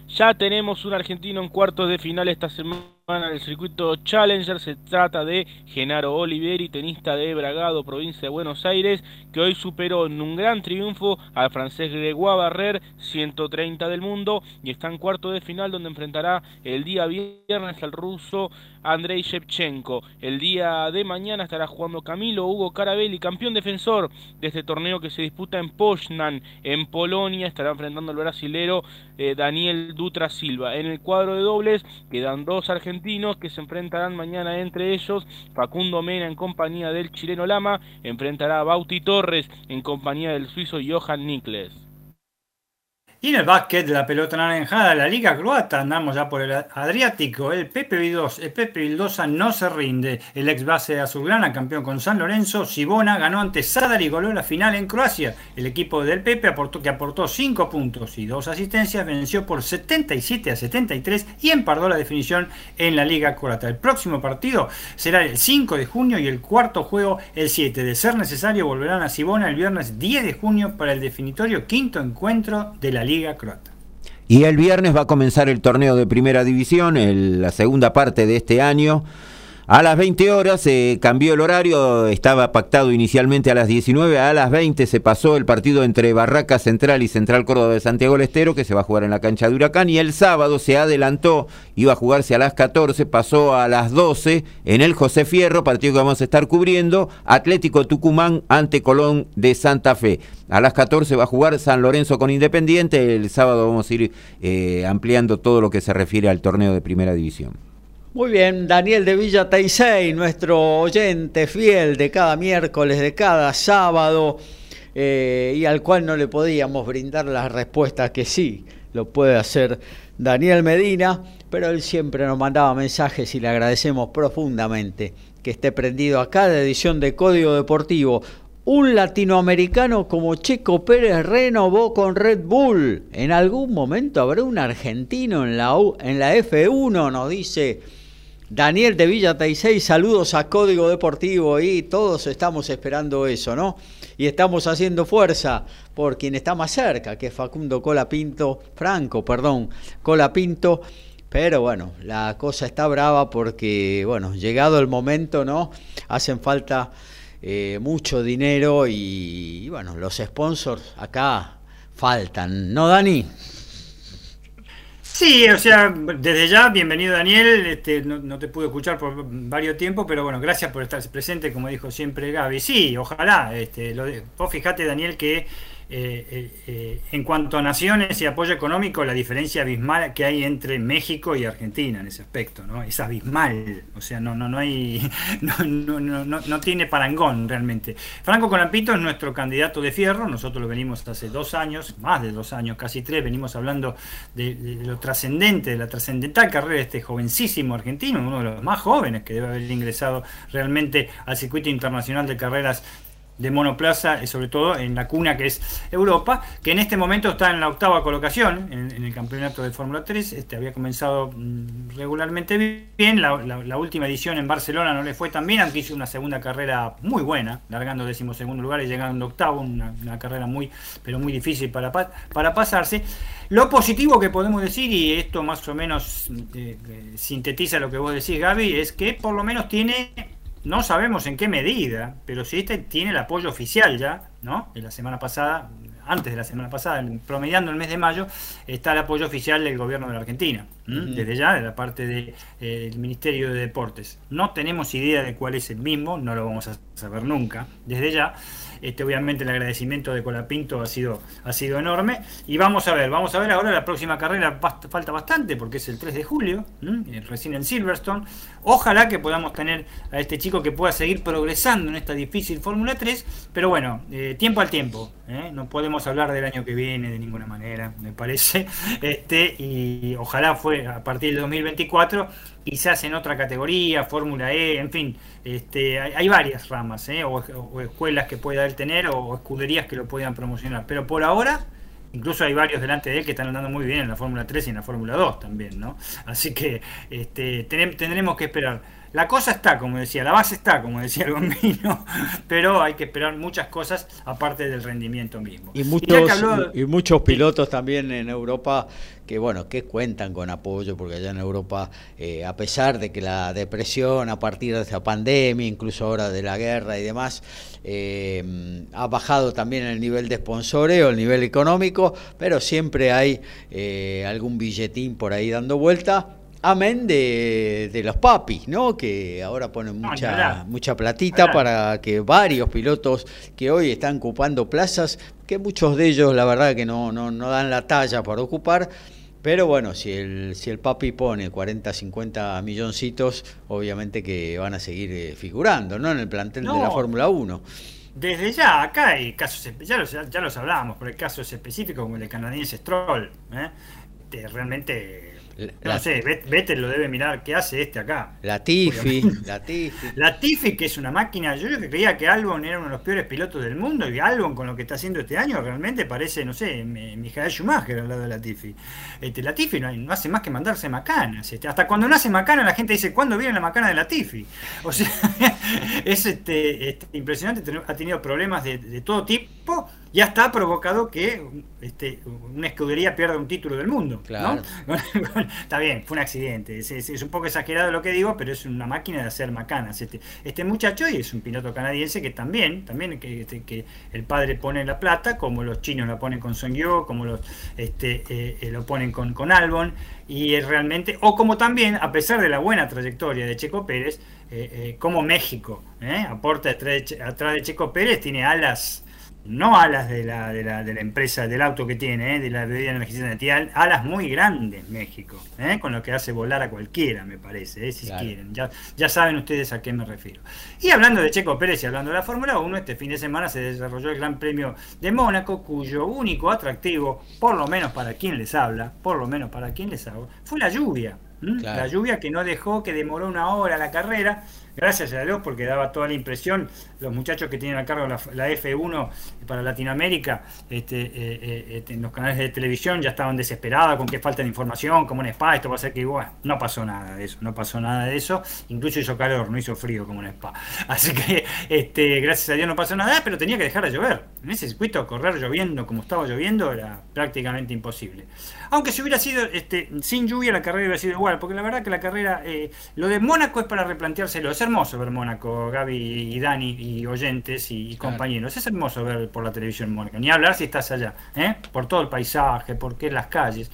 Ya tenemos un argentino en cuartos de final esta semana en el circuito Challenger. Se trata de Genaro Oliveri, tenista de Bragado, provincia de Buenos Aires, que hoy superó en un gran triunfo al francés Gregoire Barrer, 130 del mundo, y está en cuartos de final donde enfrentará el día viernes al ruso Andrei Shevchenko. El día de mañana estará jugando Camilo Hugo Carabelli, campeón defensor de este torneo que se disputa en Poznan, en Polonia. Estará enfrentando al brasilero eh, Daniel Dutra Silva. En el cuadro de dobles quedan dos argentinos que se enfrentarán mañana entre ellos. Facundo Mena en compañía del chileno Lama enfrentará a Bauti Torres en compañía del suizo Johan Nikles. Y en el básquet de la pelota naranjada, la Liga Croata, andamos ya por el Adriático. El Pepe Vildosa, el Pepe Vildosa no se rinde. El ex base de azulgrana, campeón con San Lorenzo, Sibona ganó ante Sadar y goló la final en Croacia. El equipo del Pepe aportó, que aportó 5 puntos y 2 asistencias, venció por 77 a 73 y empardó la definición en la Liga Croata. El próximo partido será el 5 de junio y el cuarto juego el 7. De ser necesario, volverán a Sibona el viernes 10 de junio para el definitorio quinto encuentro de la Liga Croata. Y el viernes va a comenzar el torneo de primera división, la segunda parte de este año. A las 20 horas se cambió el horario, estaba pactado inicialmente a las 19, a las 20 se pasó el partido entre Barraca Central y Central Córdoba de Santiago del Estero, que se va a jugar en la cancha de Huracán, y el sábado se adelantó, iba a jugarse a las 14, pasó a las 12 en el José Fierro, partido que vamos a estar cubriendo, Atlético Tucumán ante Colón de Santa Fe. A las 14 va a jugar San Lorenzo con Independiente, el sábado vamos a ir eh, ampliando todo lo que se refiere al torneo de Primera División. Muy bien, Daniel de Villa Teisei, nuestro oyente fiel de cada miércoles, de cada sábado, eh, y al cual no le podíamos brindar las respuestas que sí lo puede hacer Daniel Medina, pero él siempre nos mandaba mensajes y le agradecemos profundamente que esté prendido a cada edición de Código Deportivo. Un latinoamericano como Checo Pérez renovó con Red Bull. En algún momento habrá un argentino en la, en la F1, nos dice Daniel de Villa Taisei, saludos a Código Deportivo y todos estamos esperando eso, ¿no? Y estamos haciendo fuerza por quien está más cerca, que es Facundo Colapinto, Franco, perdón, Colapinto. Pero bueno, la cosa está brava porque, bueno, llegado el momento, ¿no? Hacen falta eh, mucho dinero y, y, bueno, los sponsors acá faltan, ¿no, Dani? Sí, o sea, desde ya, bienvenido Daniel, este, no, te pude escuchar por varios tiempos, pero bueno, gracias por estar presente, como dijo siempre Gaby. Sí, ojalá, este, lo de, vos fijate Daniel que eh, eh, eh, en cuanto a naciones y apoyo económico, la diferencia abismal que hay entre México y Argentina en ese aspecto, ¿no? Es abismal, o sea, no, no, no hay, no, no, no, no tiene parangón realmente. Franco Colampito es nuestro candidato de fierro, nosotros lo venimos hace dos años, más de dos años, casi tres, venimos hablando de, de lo trascendente, de la trascendental carrera de este jovencísimo argentino, uno de los más jóvenes que debe haber ingresado realmente al circuito internacional de carreras de monoplaza, sobre todo en la cuna que es Europa, que en este momento está en la octava colocación en, el campeonato de Fórmula 3. Este había comenzado mm, regularmente bien. La, última edición en Barcelona no le fue tan bien, aunque hizo una segunda carrera muy buena, largando decimosegundo lugar y llegando octavo, una, carrera muy, pero muy difícil para, para pasarse. Lo positivo que podemos decir, y esto más o menos eh, eh, sintetiza lo que vos decís, Gaby, es que por lo menos tiene no sabemos en qué medida, pero si este tiene el apoyo oficial ya, ¿no? En la semana pasada, antes de la semana pasada, promediando el mes de mayo, está el apoyo oficial del gobierno de la Argentina, desde ya, de la parte del de, eh, Ministerio de Deportes. No tenemos idea de cuál es el mismo, no lo vamos a saber nunca, desde ya. Este, obviamente el agradecimiento de Colapinto ha sido, ha sido enorme. Y vamos a ver, vamos a ver ahora la próxima carrera, falta bastante porque es el 3 de julio, eh, recién en Silverstone. Ojalá que podamos tener a este chico que pueda seguir progresando en esta difícil Fórmula 3, pero bueno, eh, tiempo al tiempo. ¿eh? No podemos hablar del año que viene de ninguna manera, me parece. Este, y ojalá fue a partir del 2024 quizás en otra categoría, Fórmula E, en fin, este, hay, varias ramas, ¿eh? o, escuelas que pueda él tener, o, escuderías que lo puedan promocionar. Pero por ahora, incluso hay varios delante de él que están andando muy bien en la Fórmula 3 y en la Fórmula 2 también, ¿no? Así que este, tendremos que esperar. La cosa está, como decía, la base está, como decía el bombino, pero hay que esperar muchas cosas aparte del rendimiento mismo. Y muchos, y, muchos pilotos también en Europa que, bueno, que cuentan con apoyo, porque allá en Europa, eh, a pesar de que la depresión a partir de esta pandemia, incluso ahora de la guerra y demás, eh, ha bajado también el nivel de sponsoreo, el nivel económico, pero siempre hay eh, algún billetín por ahí dando vuelta Amén de, de, los papis, ¿no? Que ahora ponen mucha, mucha platita para que varios pilotos que hoy están ocupando plazas, que muchos de ellos la verdad que no, no, no dan la talla para ocupar, pero bueno, si el, si el papi pone 40, 50 milloncitos, obviamente que van a seguir eh, figurando, ¿no? En el plantel de la Fórmula 1. Desde ya, acá hay casos, ya los, ya los hablábamos, pero hay casos específicos como el de canadiense Stroll, ¿eh? realmente no sé, Vettel lo debe mirar. ¿Qué hace este acá? La Tiffy. La Tiffy. La Tiffy, que es una máquina. Yo, creía que Albon era uno de los peores pilotos del mundo. Y Albon, con lo que está haciendo este año, realmente parece, no sé, Mijael Schumacher al lado de la Tiffy. Este, la Tiffy no, hace más que mandarse macanas. Este, hasta cuando nace macana, la gente dice, ¿cuándo viene la macana de la Tiffy? O sea, es este, este, impresionante. Ha tenido problemas de, de todo tipo ya está provocado que este, una escudería pierda un título del mundo. Claro. está bien, fue un accidente. Es, un poco exagerado lo que digo, pero es una máquina de hacer macanas. Este, este muchacho y es un piloto canadiense que también, también que, este, que el padre pone la plata, como los chinos la ponen con Song como los este, eh, eh, lo ponen con, con Albon, y es realmente, o como también, a pesar de la buena trayectoria de Checo Pérez, eh, como México aporta atrás de Checo Pérez, tiene alas no alas de la, de la, de la empresa, del auto que tiene, ¿eh? de la bebida energizante, alas muy grandes México, ¿eh? con lo que hace volar a cualquiera, me parece, ¿eh? si quieren. Ya, ya saben ustedes a qué me refiero. Y hablando de Checo Pérez y hablando de la Fórmula 1, este fin de semana se desarrolló el Gran Premio de Mónaco, cuyo único atractivo, por lo menos para quien les habla, por lo menos para quien les habla, fue la lluvia. La lluvia que no dejó, que demoró una hora la carrera, gracias a Dios, porque daba toda la impresión, los muchachos que tienen a cargo la, F1 para Latinoamérica, este, eh, eh, este, en los canales de televisión ya estaban desesperados con que falta de información, como en Spa, esto va a ser que igual, no pasó nada de eso, no pasó nada de eso, incluso hizo calor, no hizo frío como en Spa. Así que, este, gracias a Dios no pasó nada, pero tenía que dejar de llover. En ese circuito correr lloviendo como estaba lloviendo era prácticamente imposible. Aunque si hubiera sido este, sin lluvia la carrera hubiera sido igual, porque la verdad que la carrera, eh, lo de Mónaco es para replanteárselo, es hermoso ver Mónaco, Gaby y Dani y oyentes y, compañeros, es hermoso ver por la televisión Mónaco, ni hablar si estás allá, ¿eh? por todo el paisaje, porque las calles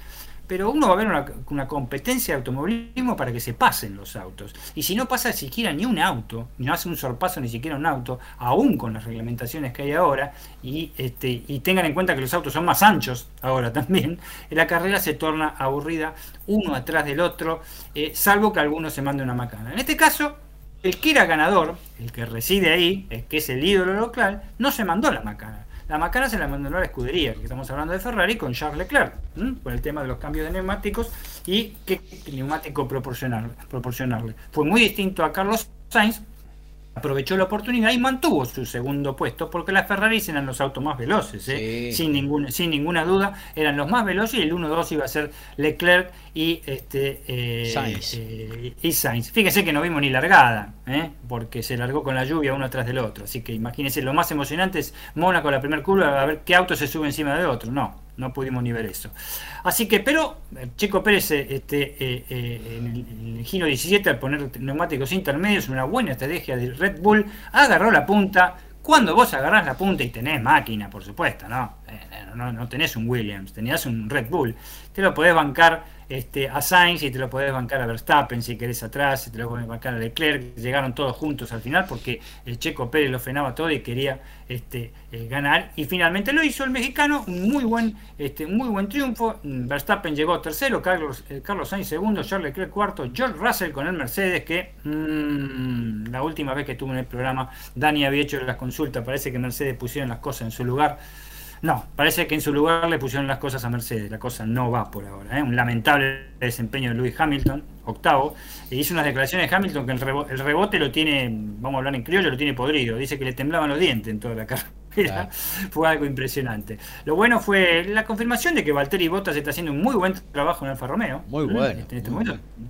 pero uno va a ver una, competencia de automovilismo para que se pasen los autos. Y si no pasa siquiera ni un auto, no hace un sorpaso ni siquiera un auto, aún con las reglamentaciones que hay ahora, y, este, y tengan en cuenta que los autos son más anchos ahora también, la carrera se torna aburrida uno atrás del otro, eh, salvo que alguno se mande una macana. En este caso, el que era ganador, el que reside ahí, el que es el ídolo local, no se mandó la macana la macana se la mandó a la escudería, que estamos hablando de Ferrari, con Charles Leclerc, por el tema de los cambios de neumáticos y qué neumático proporcionarle. Fue muy distinto a Carlos Sainz, aprovechó la oportunidad y mantuvo su segundo puesto porque las Ferrari eran los autos más veloces, ¿eh? sin, ningún, sin ninguna duda, eran los más veloces y el 1-2 iba a ser Leclerc y, este, eh, Sainz. Eh, y Sainz. Fíjense que no vimos ni largada, porque se largó con la lluvia uno atrás del otro, así que imagínense, lo más emocionante es Mónaco la primera curva, a ver qué auto se sube encima de otro, no, no pudimos ni ver eso. Así que, pero Chico Pérez este, en, el, en, el, giro 17 al poner neumáticos intermedios, una buena estrategia de Red Bull, agarró la punta. Cuando vos agarrás la punta y tenés máquina, por supuesto, ¿no? no, no tenés un Williams, tenías un Red Bull, te lo podés bancar este, a Sainz y te lo podés bancar a Verstappen si querés atrás, y te lo podés bancar a Leclerc, llegaron todos juntos al final porque el Checo Pérez lo frenaba todo y quería este, eh, ganar. Y finalmente lo hizo el mexicano, un muy buen, este, muy buen triunfo, Verstappen llegó tercero, Carlos, eh, Carlos Sainz segundo, Charles Leclerc cuarto, George Russell con el Mercedes que mm, la última vez que estuvo en el programa Dani había hecho las consultas, parece que Mercedes pusieron las cosas en su lugar no, parece que en su lugar le pusieron las cosas a Mercedes. La cosa no va por ahora. ¿eh? Un lamentable desempeño de Lewis Hamilton, octavo. E hizo unas declaraciones de Hamilton que el, rebote lo tiene, vamos a hablar en criollo, lo tiene podrido. Dice que le temblaban los dientes en toda la carrera. Fue algo impresionante. Lo bueno fue la confirmación de que Valtteri Bottas está haciendo un muy buen trabajo en Alfa Romeo. Muy bueno. Este, este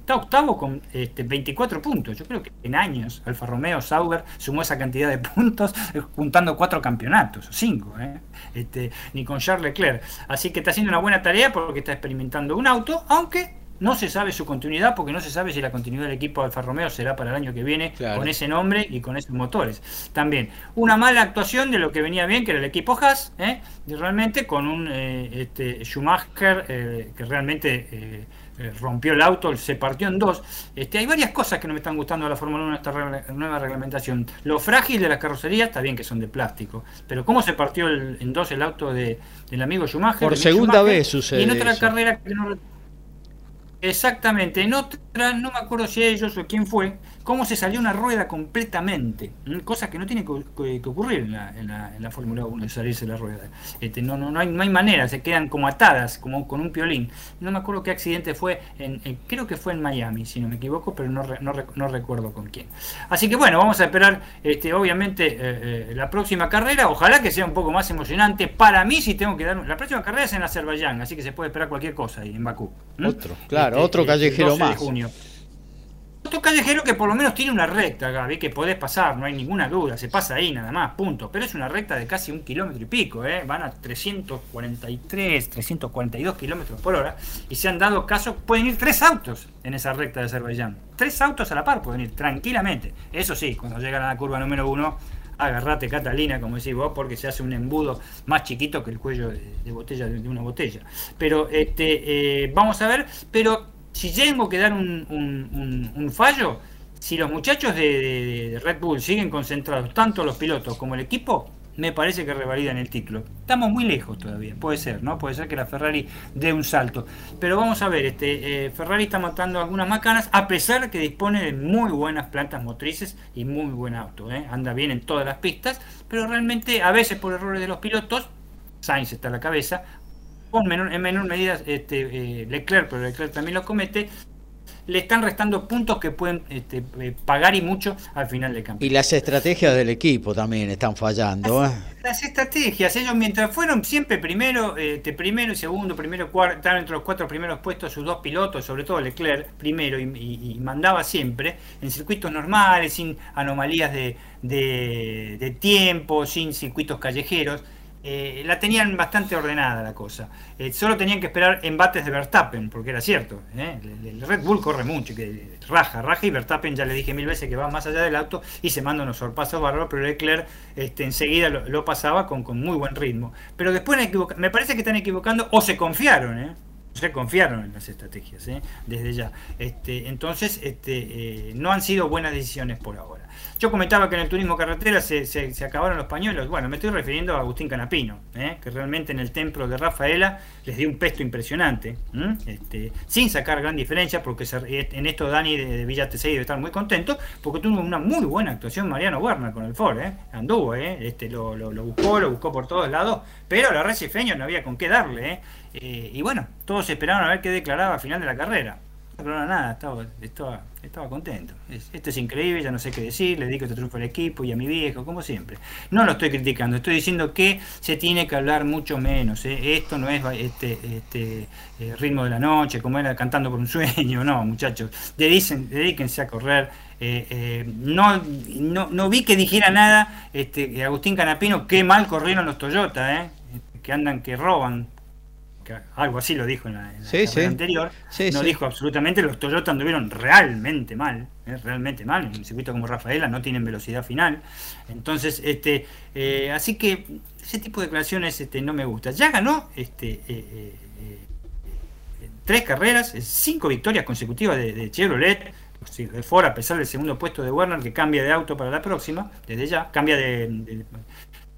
está octavo con este, 24 puntos. Yo creo que en años Alfa Romeo, Sauber sumó esa cantidad de puntos eh, juntando cuatro campeonatos, cinco, ¿eh? este, ni con Charles Leclerc. Así que está haciendo una buena tarea porque está experimentando un auto, aunque no se sabe su continuidad porque no se sabe si la continuidad del equipo Alfa Romeo será para el año que viene con ese nombre y con esos motores. También una mala actuación de lo que venía bien, que era el equipo Haas, ¿eh? realmente con un eh, este, Schumacher eh, que realmente eh, rompió el auto, se partió en dos. Este, hay varias cosas que no me están gustando de la Fórmula 1 esta nueva reglamentación. Lo frágil de las carrocerías, está bien que son de plástico, pero cómo se partió en dos el auto de, del amigo Schumacher. Por segunda vez sucede. Y en otra carrera que no Exactamente, en otra, no me acuerdo si ellos o quién fue, cómo se salió una rueda completamente, cosa que no tiene que, ocurrir en la, en la, en la Fórmula 1, de salirse la rueda. Este, no, no, no, hay, no hay manera, se quedan como atadas, como con un piolín. No me acuerdo qué accidente fue, en, creo que fue en Miami, si no me equivoco, pero no, no, no, recuerdo con quién. Así que bueno, vamos a esperar, este, obviamente, eh, eh, la próxima carrera, ojalá que sea un poco más emocionante. Para mí, si tengo que dar, la próxima carrera es en Azerbaiyán, así que se puede esperar cualquier cosa ahí en Bakú. Otro, claro, este, otro callejero más. junio auto callejero que por lo menos tiene una recta, Gaby, que podés pasar, no hay ninguna duda, se pasa ahí nada más, punto. Pero es una recta de casi un kilómetro y pico, ¿eh? van a 343, 342 kilómetros por hora y se han dado casos, pueden ir tres autos en esa recta de Azerbaiyán. Tres autos a la par pueden ir tranquilamente. Eso sí, cuando llegan a la curva número uno, agarrate Catalina, como decís vos, porque se hace un embudo más chiquito que el cuello de, botella de, una botella. Pero este, eh, vamos a ver, pero si tengo que dar un, fallo, si los muchachos de, Red Bull siguen concentrados, tanto los pilotos como el equipo, me parece que revalidan el título. Estamos muy lejos todavía, puede ser, ¿no? Puede ser que la Ferrari dé un salto. Pero vamos a ver, este, eh, Ferrari está matando algunas macanas, a pesar que dispone de muy buenas plantas motrices y muy buen auto. ¿eh? Anda bien en todas las pistas, pero realmente a veces por errores de los pilotos, Sainz está a la cabeza, en menor medida este, eh, Leclerc, pero Leclerc también lo comete, le están restando puntos que pueden este, eh, pagar y mucho al final del campeonato. Y las estrategias del equipo también están fallando. Las, ¿eh? las estrategias, ellos mientras fueron siempre primero, este, primero y segundo, primero cuarto, estaban entre los cuatro primeros puestos sus dos pilotos, sobre todo Leclerc primero, y, mandaba siempre en circuitos normales, sin anomalías de, de tiempo, sin circuitos callejeros eh, la tenían bastante ordenada la cosa. Eh, solo tenían que esperar embates de Verstappen, porque era cierto. ¿eh? El, Red Bull corre mucho, que raja, raja, y Verstappen ya le dije mil veces que va más allá del auto y se manda unos sorpasos bárbaros, pero Leclerc este, enseguida lo, pasaba con, muy buen ritmo. Pero después me parece que están equivocando o se confiaron, se confiaron en las estrategias desde ya. Este, entonces, este, no han sido buenas decisiones por ahora. Yo comentaba que en el turismo carretera se, se, acabaron los pañuelos. Bueno, me estoy refiriendo a Agustín Canapino, ¿eh? que realmente en el templo de Rafaela les dio un pesto impresionante, este, sin sacar gran diferencia, porque en esto Dani de, Villa Tesey debe estar muy contento, porque tuvo una muy buena actuación Mariano Werner con el Ford, ¿eh? anduvo, ¿eh? este, lo, buscó, lo buscó por todos lados, pero la Recifeño no había con qué darle. ¿eh? Eh, y bueno, todos esperaban a ver qué declaraba al final de la carrera. No nada, estaba, estaba, estaba contento. esto es increíble, ya no sé qué decir, le dedico este triunfo al equipo y a mi viejo, como siempre. No lo estoy criticando, estoy diciendo que se tiene que hablar mucho menos. ¿eh? Esto no es este, este eh, ritmo de la noche, como era cantando por un sueño, no, muchachos. dedíquense a correr. Eh, no, no, no, vi que dijera nada este, Agustín Canapino, qué mal corrieron los Toyota, que andan, que roban algo así lo dijo en la, anterior, no dijo absolutamente, los Toyota anduvieron realmente mal, eh, realmente mal, en un circuito como Rafaela no tienen velocidad final, entonces, este, eh, así que ese tipo de declaraciones este, no me gusta. Ya ganó este, eh, tres carreras, cinco victorias consecutivas de, Chevrolet, de Ford, a pesar del segundo puesto de Werner, que cambia de auto para la próxima, desde ya, cambia de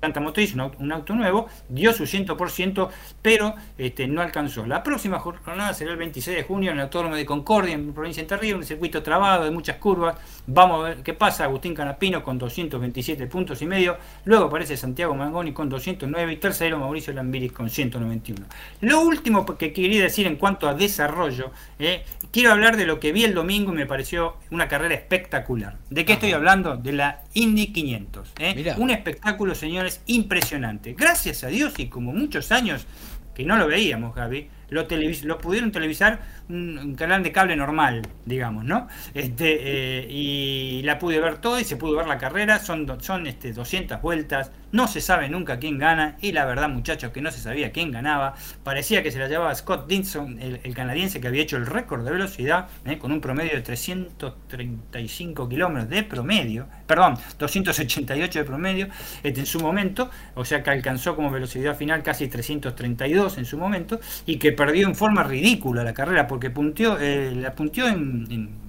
planta motriz, un auto, nuevo, dio su 100%, pero este, no alcanzó. La próxima jornada será el 26 de junio en el Autódromo de Concordia, en provincia de Entre Ríos, un circuito trabado de muchas curvas. Vamos a ver qué pasa. Agustín Canapino con 227 puntos y medio. Luego aparece Santiago Mangoni con 209 y tercero Mauricio Lambiris con 191. Lo último que quería decir en cuanto a desarrollo, eh, quiero hablar de lo que vi el domingo y me pareció una carrera espectacular. ¿De qué estoy hablando? De la Indy 500. Eh. Un espectáculo, señores, impresionante. Gracias a Dios y como muchos años que no lo veíamos, Javi, lo, lo pudieron televisar un, canal de cable normal, digamos, ¿no? Este, eh, y la pude ver todo y se pudo ver la carrera, son, son este, 200 vueltas, no se sabe nunca quién gana, y la verdad, muchachos, que no se sabía quién ganaba, parecía que se la llevaba Scott Dinson, el, canadiense que había hecho el récord de velocidad, ¿eh? con un promedio de 335 kilómetros de promedio, perdón, 288 de promedio este, en su momento, o sea que alcanzó como velocidad final casi 332 en su momento, y que perdió en forma ridícula la carrera, porque punteó, eh, la punteó en,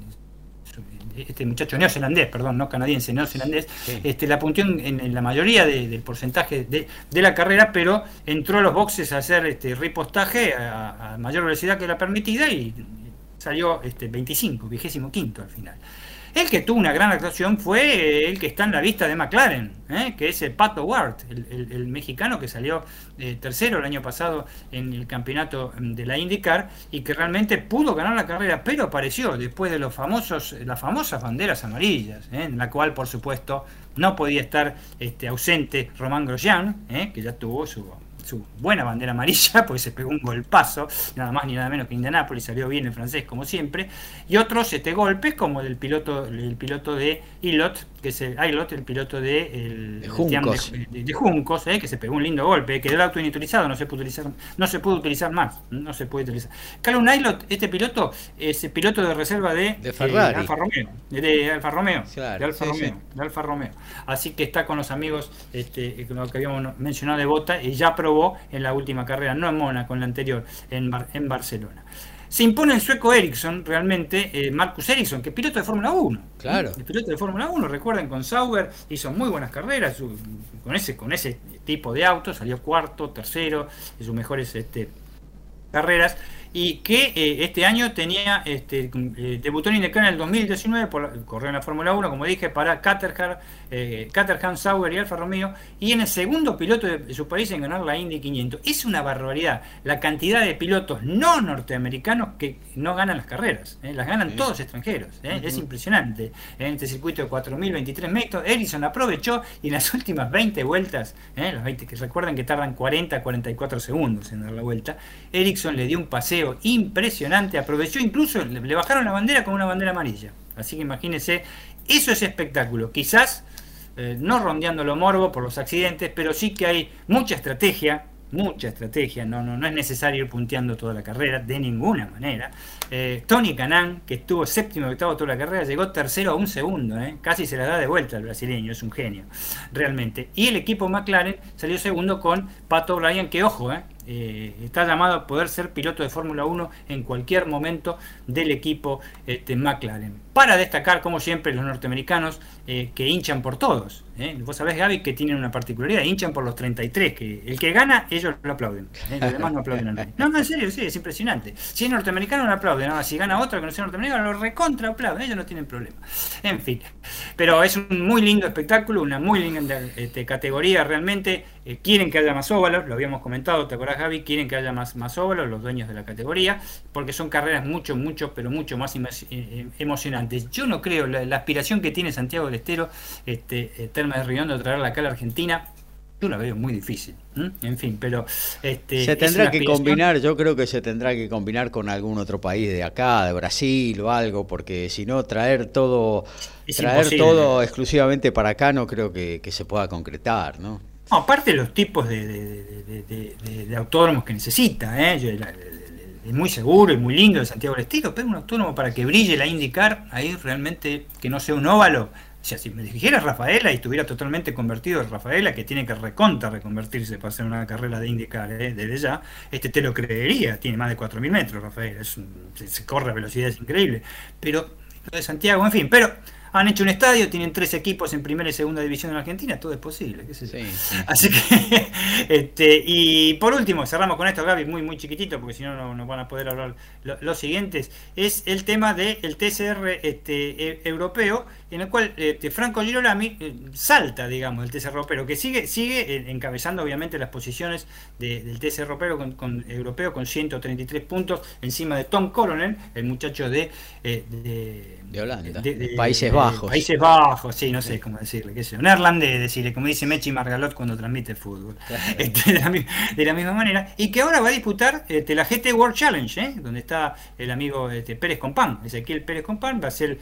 este muchacho neozelandés, perdón, no canadiense, neozelandés, este, la punteó en, la mayoría del porcentaje de, la carrera, pero entró a los boxes a hacer este ripostaje a, mayor velocidad que la permitida y salió este 25, vigésimo quinto al final. El que tuvo una gran actuación fue el que está en la vista de McLaren, ¿eh? que es el Pato Ward, el, mexicano que salió eh, tercero el año pasado en el campeonato mm, de la IndyCar y que realmente pudo ganar la carrera, pero apareció después de los famosos, las famosas banderas amarillas, ¿eh? en la cual por supuesto no podía estar este, ausente Román Grosjean, que ya tuvo su su buena bandera amarilla, porque se pegó un golpazo, nada más ni nada menos que Indianapolis, salió bien el francés como siempre, y otros este, golpes como el piloto, el piloto de Ilot, que es el, Ilot, el piloto de, el, de Juncos, de, Juncos eh, que se pegó un lindo golpe, quedó el auto inutilizado, no se puede utilizar, no se puede utilizar más, no se puede utilizar. Calum Ilot, este piloto, es el piloto de reserva de, de Ferrari. Alfa Romeo, de Alfa Romeo, de Alfa Romeo, de Alfa Romeo. Así que está con los amigos, este, lo que habíamos mencionado de Bota, y ya probó en la última carrera, no en Mónaco, en la anterior, en, en Barcelona. Se impone el sueco Ericsson, realmente, eh, Marcus Ericsson, que es piloto de Fórmula 1. Claro. El piloto de Fórmula 1, recuerden, con Sauber hizo muy buenas carreras, con ese, con ese tipo de auto, salió cuarto, tercero, de sus mejores este, carreras y que eh, este año tenía este, eh, debutó en IndyCar en el 2019 por corrió en la Fórmula 1 como dije para Caterham, eh, Caterham Sauber y Alfa Romeo y en el segundo piloto de, su país en ganar la Indy 500 es una barbaridad la cantidad de pilotos no norteamericanos que no ganan las carreras las ganan todos extranjeros es impresionante. En este circuito de 4.023 metros Edison aprovechó y en las últimas 20 vueltas las 20 que recuerden que tardan 40 44 segundos en dar la vuelta Ericsson le dio un paseo impresionante, aprovechó incluso, le, bajaron la bandera con una bandera amarilla. Así que imagínense, eso es espectáculo. Quizás eh, no rondeando lo morbo por los accidentes, pero sí que hay mucha estrategia, mucha estrategia, no, no, no es necesario ir punteando toda la carrera, de ninguna manera. Eh, Tony Canan, que estuvo séptimo y octavo toda la carrera, llegó tercero a un segundo, eh, casi se la da de vuelta al brasileño, es un genio, realmente. Y el equipo McLaren salió segundo con Pato O'Brien, que ojo, eh, eh, está llamado a poder ser piloto de Fórmula 1 en cualquier momento del equipo este, McLaren. Para destacar, como siempre, los norteamericanos eh, que hinchan por todos. ¿eh? Vos sabés, Gaby, que tienen una particularidad, hinchan por los 33, que el que gana, ellos lo aplauden. Los demás no aplauden a nadie. No, no, en serio, sí, es impresionante. Si es norteamericano, lo aplauden. si gana otro que no sea norteamericano, lo recontra aplauden. Ellos no tienen problema. En fin. Pero es un muy lindo espectáculo, una muy linda este, categoría realmente. Quieren que haya más óvalos, lo habíamos comentado, ¿te acordás? Javi, quieren que haya más, más óvalos, los dueños de la categoría, porque son carreras mucho, mucho, pero mucho más eh, eh, emocionantes. Yo no creo, la, aspiración que tiene Santiago del Estero, este, eh, Terma de Rion, de traerla acá a la Argentina, yo la veo muy difícil. En fin, pero... Este, se tendrá que combinar, yo creo que se tendrá que combinar con algún otro país de acá, de Brasil o algo, porque si no, traer todo... traer todo exclusivamente para acá no creo que, que se pueda concretar, ¿no? Aparte de los tipos de, autónomos que necesita, ¿eh? es muy seguro y muy lindo de Santiago del Estero, pero un autónomo para que brille la indicar ahí realmente que no sea un óvalo. O sea, si me dijera Rafaela y estuviera totalmente convertido en Rafaela, que tiene que recontra reconvertirse para hacer una carrera de indicar ¿eh? desde ya, este te lo creería, tiene más de 4.000 metros Rafaela, es se, corre a velocidades increíbles. Pero lo de Santiago, en fin, pero han hecho un estadio, tienen tres equipos en primera y segunda división en Argentina, todo es posible, qué sé Así que, este, y por último, cerramos con esto, Gaby, muy, muy chiquitito, porque si no, no van a poder hablar los siguientes, es el tema del TCR este, e, europeo, en el cual este, Franco Girolami eh, salta, digamos, del TCR europeo, que sigue, sigue encabezando obviamente las posiciones del TCR europeo con, europeo con 133 puntos encima de Tom Coronel, el muchacho de, eh, de, Holanda, de, Países Bajos. Países Bajos, sí, no sé cómo decirle, qué sé, un neerlandés, decirle, como dice Mechi Margalot cuando transmite fútbol, este, de, la, misma manera, y que ahora va a disputar este, la GT World Challenge, donde está el amigo este, Pérez Compán, Ezequiel Pérez Compán, va a ser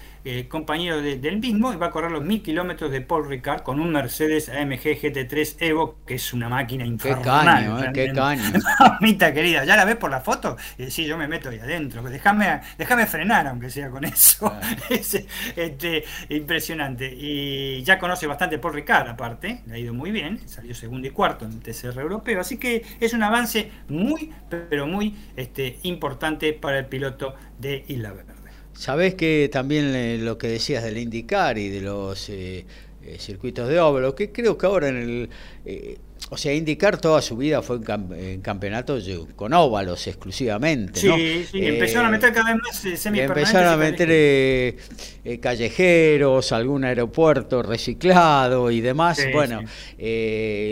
compañero del mismo y va a correr los mil kilómetros de Paul Ricard con un Mercedes AMG GT3 Evo, que es una máquina infernal. Qué caño, eh, qué caño. Mamita querida, ¿ya la ves por la foto? Y sí, yo me meto ahí adentro. Déjame, déjame frenar, aunque sea con eso. Es este, impresionante. Y ya conoce bastante Paul Ricard, aparte, le ha ido muy bien, salió segundo y cuarto en el TCR europeo. Así que es un avance muy, pero muy este, importante para el piloto de Isla Verde. Sabés que también eh, lo que decías del indicar y de los eh, eh, circuitos de óvalo, que creo que ahora en el o sea, indicar toda su vida fue en, campeonatos con óvalos exclusivamente. Sí, sí, empezaron a meter cada vez más eh, Empezaron a meter eh, eh, callejeros, algún aeropuerto reciclado y demás. bueno,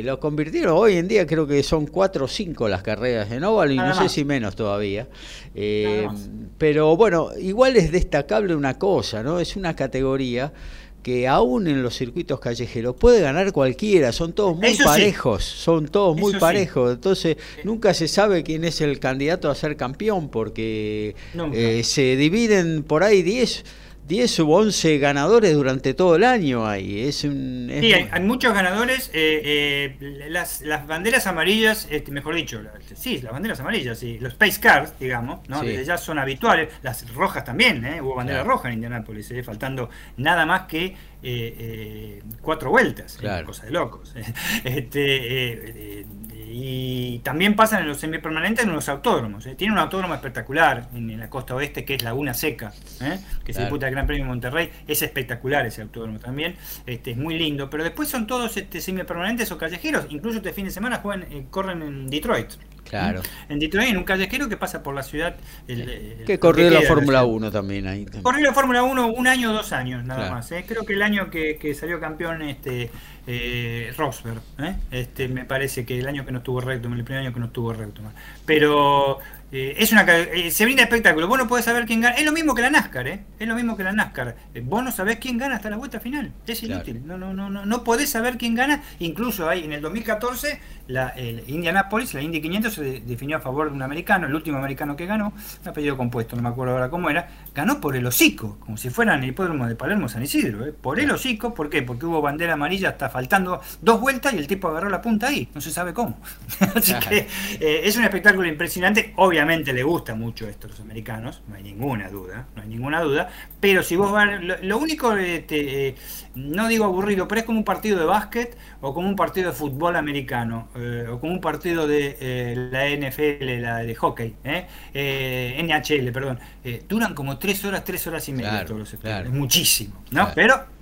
lo convirtieron. Hoy en día creo que son cuatro o cinco las carreras en óvalo y no sé si menos todavía. pero bueno, igual es destacable una cosa, ¿no? Es una categoría que aún en los circuitos callejeros puede ganar cualquiera, son todos muy parejos, son todos muy parejos, entonces nunca se sabe quién es el candidato a ser campeón porque eh, se dividen por ahí 10 10 u 11 ganadores durante todo el año ahí. Es un, sí, hay, muchos ganadores. Eh, eh, las, las, banderas amarillas, este, mejor dicho, sí, las banderas amarillas, sí, los Space Cars, digamos, ¿no? ya son habituales. Las rojas también, ¿eh? hubo bandera roja en Indianápolis, faltando nada más que cuatro vueltas. Claro. Cosa de locos. este, y también pasan en los semipermanentes en los autódromos. ¿eh? Tiene un autódromo espectacular en, la costa oeste que es Laguna Seca, ¿eh? que se disputa el Gran Premio de Monterrey. Es espectacular ese autódromo también. Este, es muy lindo. Pero después son todos este, semipermanentes o callejeros. Incluso este fin de semana juegan, eh, corren en Detroit. Claro. En Detroit, en un callejero que pasa por la ciudad. que corrió la Fórmula 1 también ahí. Corrió la Fórmula 1 un año o dos años nada más. ¿eh? Creo que el año que, salió campeón este eh, Rosberg. ¿eh? Este, me parece que el año que no estuvo recto, el primer año que no estuvo recto. Pero eh, es una, eh, se brinda espectáculo. Vos no podés saber quién gana. Es lo mismo que la NASCAR, ¿eh? Es lo mismo que la NASCAR. Eh, vos no sabés quién gana hasta la vuelta final. Es inútil. No, no, no, no, no podés saber quién gana. Incluso ahí en el 2014, la el Indianapolis, la Indy 500, se definió a favor de un americano, el último americano que ganó, un apellido compuesto, no me acuerdo ahora cómo era, ganó por el hocico, como si fuera en el hipódromo de Palermo San Isidro. Por el hocico, ¿por qué? Porque hubo bandera amarilla hasta faltando dos vueltas y el tipo agarró la punta ahí. No se sabe cómo. Así que es un espectáculo impresionante. Obviamente le gusta mucho esto a los americanos, no hay ninguna duda, no hay ninguna duda, pero si vos vas, lo, único, este, eh, no digo aburrido, pero es como un partido de básquet o como un partido de fútbol americano eh, o como un partido de eh, la NFL, la de hockey, NHL, perdón, duran como tres horas, tres horas y media todos los es muchísimo, ¿no? Pero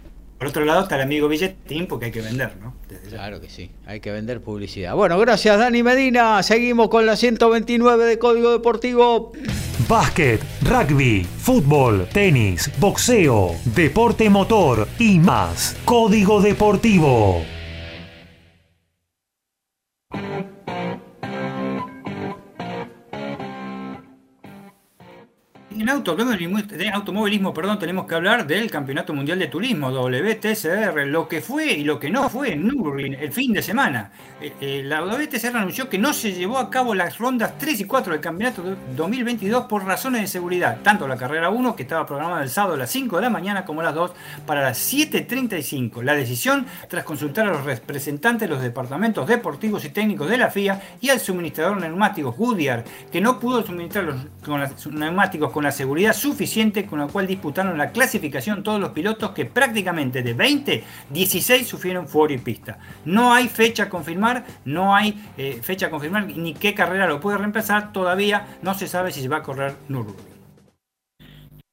por otro lado está el amigo billetín porque hay que vender, ¿no? claro que sí, hay que vender publicidad. Bueno, gracias Dani Medina. Seguimos con la 129 de Código Deportivo. Básquet, rugby, fútbol, tenis, boxeo, deporte motor y más. Código Deportivo. En automovilismo, perdón, tenemos que hablar del Campeonato Mundial de Turismo, WTCR, lo que fue y lo que no fue en Nürburgring el fin de semana. Eh, eh, la WTCR anunció que no se llevó a cabo las rondas 3 y 4 del Campeonato 2022 por razones de seguridad, tanto la carrera 1, que estaba programada el sábado a las 5 de la mañana, como las 2 para las 7.35. La decisión tras consultar a los representantes de los departamentos deportivos y técnicos de la FIA y al suministrador de neumáticos Goodyear, que no pudo suministrar los neumáticos con la seguridad suficiente con la cual disputaron la clasificación todos los pilotos que prácticamente de 20, 16 sufrieron fuera y pista. No hay fecha a confirmar, no hay eh, fecha a confirmar ni qué carrera lo puede reemplazar, todavía no se sabe si se va a correr Nürburgring.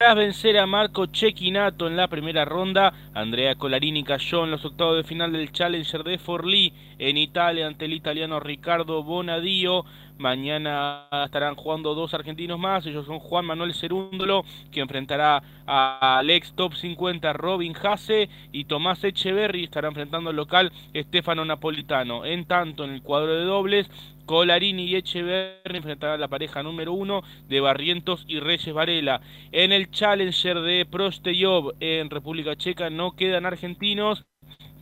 Tras vencer a Marco Cecchinato en la primera ronda, Andrea Colarini cayó en los octavos de final del Challenger de Forlì en Italia ante el italiano Ricardo Bonadio. Mañana estarán jugando dos argentinos más. Ellos son Juan Manuel Cerúndolo, que enfrentará al ex top 50 Robin Hasse y Tomás Echeverry. Estará enfrentando al local Estefano Napolitano. En tanto, en el cuadro de dobles, Colarini y Echeverry enfrentarán a la pareja número uno de Barrientos y Reyes Varela. En el Challenger de Prosteyov en República Checa no quedan argentinos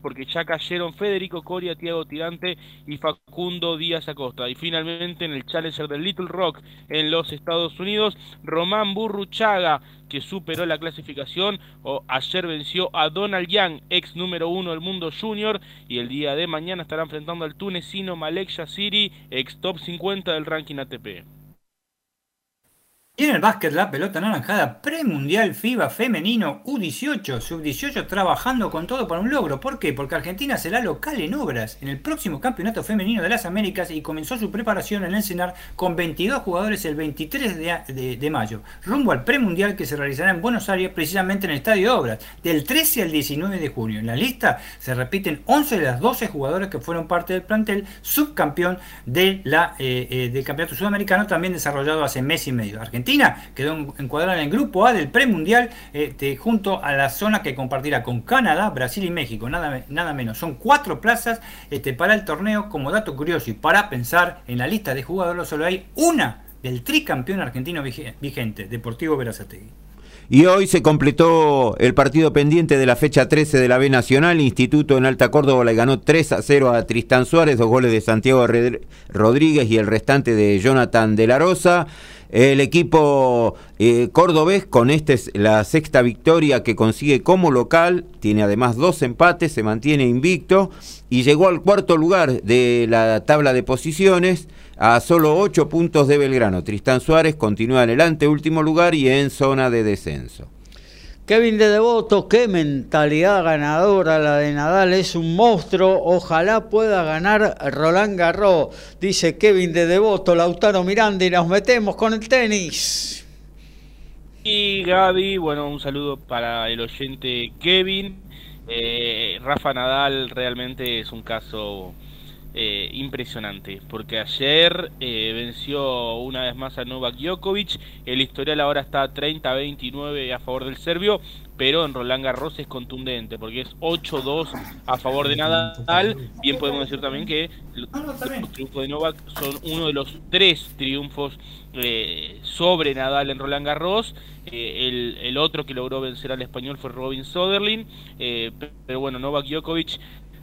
porque ya cayeron Federico Coria, Tiago Tirante y Facundo Díaz Acosta. Y finalmente en el Challenger del Little Rock en los Estados Unidos, Román Burruchaga, que superó la clasificación, o ayer venció a Donald Young, ex número uno del mundo junior, y el día de mañana estará enfrentando al tunecino Malek Yassiri, ex top 50 del ranking ATP. Y en el básquet la pelota naranjada premundial FIBA femenino U18, sub-18 trabajando con todo para un logro. ¿Por qué? Porque Argentina será local en obras en el próximo campeonato femenino de las Américas y comenzó su preparación en el CENAR con 22 jugadores el 23 de, mayo, rumbo al premundial que se realizará en Buenos Aires precisamente en el Estadio de Obras, del 13 al 19 de junio. En la lista se repiten 11 de las 12 jugadores que fueron parte del plantel subcampeón eh, eh, del campeonato sudamericano también desarrollado hace mes y medio. Argentina Argentina quedó encuadrada en el grupo A del premundial este, junto a la zona que compartirá con Canadá, Brasil y México, nada, nada menos. Son cuatro plazas este, para el torneo. Como dato curioso y para pensar en la lista de jugadores, solo hay una del tricampeón argentino vigente, Deportivo Verazategui. Y hoy se completó el partido pendiente de la fecha 13 de la B Nacional. Instituto en Alta Córdoba le ganó 3 a 0 a Tristán Suárez, dos goles de Santiago Rodríguez y el restante de Jonathan de la Rosa. El equipo eh, cordobés con esta es la sexta victoria que consigue como local, tiene además dos empates, se mantiene invicto y llegó al cuarto lugar de la tabla de posiciones a solo 8 puntos de Belgrano. Tristán Suárez continúa en el anteúltimo lugar y en zona de descenso. Kevin de Devoto, qué mentalidad ganadora la de Nadal, es un monstruo, ojalá pueda ganar Roland Garros, dice Kevin de Devoto, Lautaro Miranda y nos metemos con el tenis. Y Gaby, bueno, un saludo para el oyente Kevin. Eh, Rafa Nadal realmente es un caso eh, impresionante, porque ayer eh, venció una vez más a Novak Djokovic, el historial ahora está 30-29 a favor del serbio, pero en Roland Garros es contundente, porque es 8-2 a favor de Nadal, bien podemos decir también que los triunfos de Novak son uno de los tres triunfos eh, sobre Nadal en Roland Garros, el, el, otro que logró vencer al español fue Robin Soderling, pero bueno, Novak Djokovic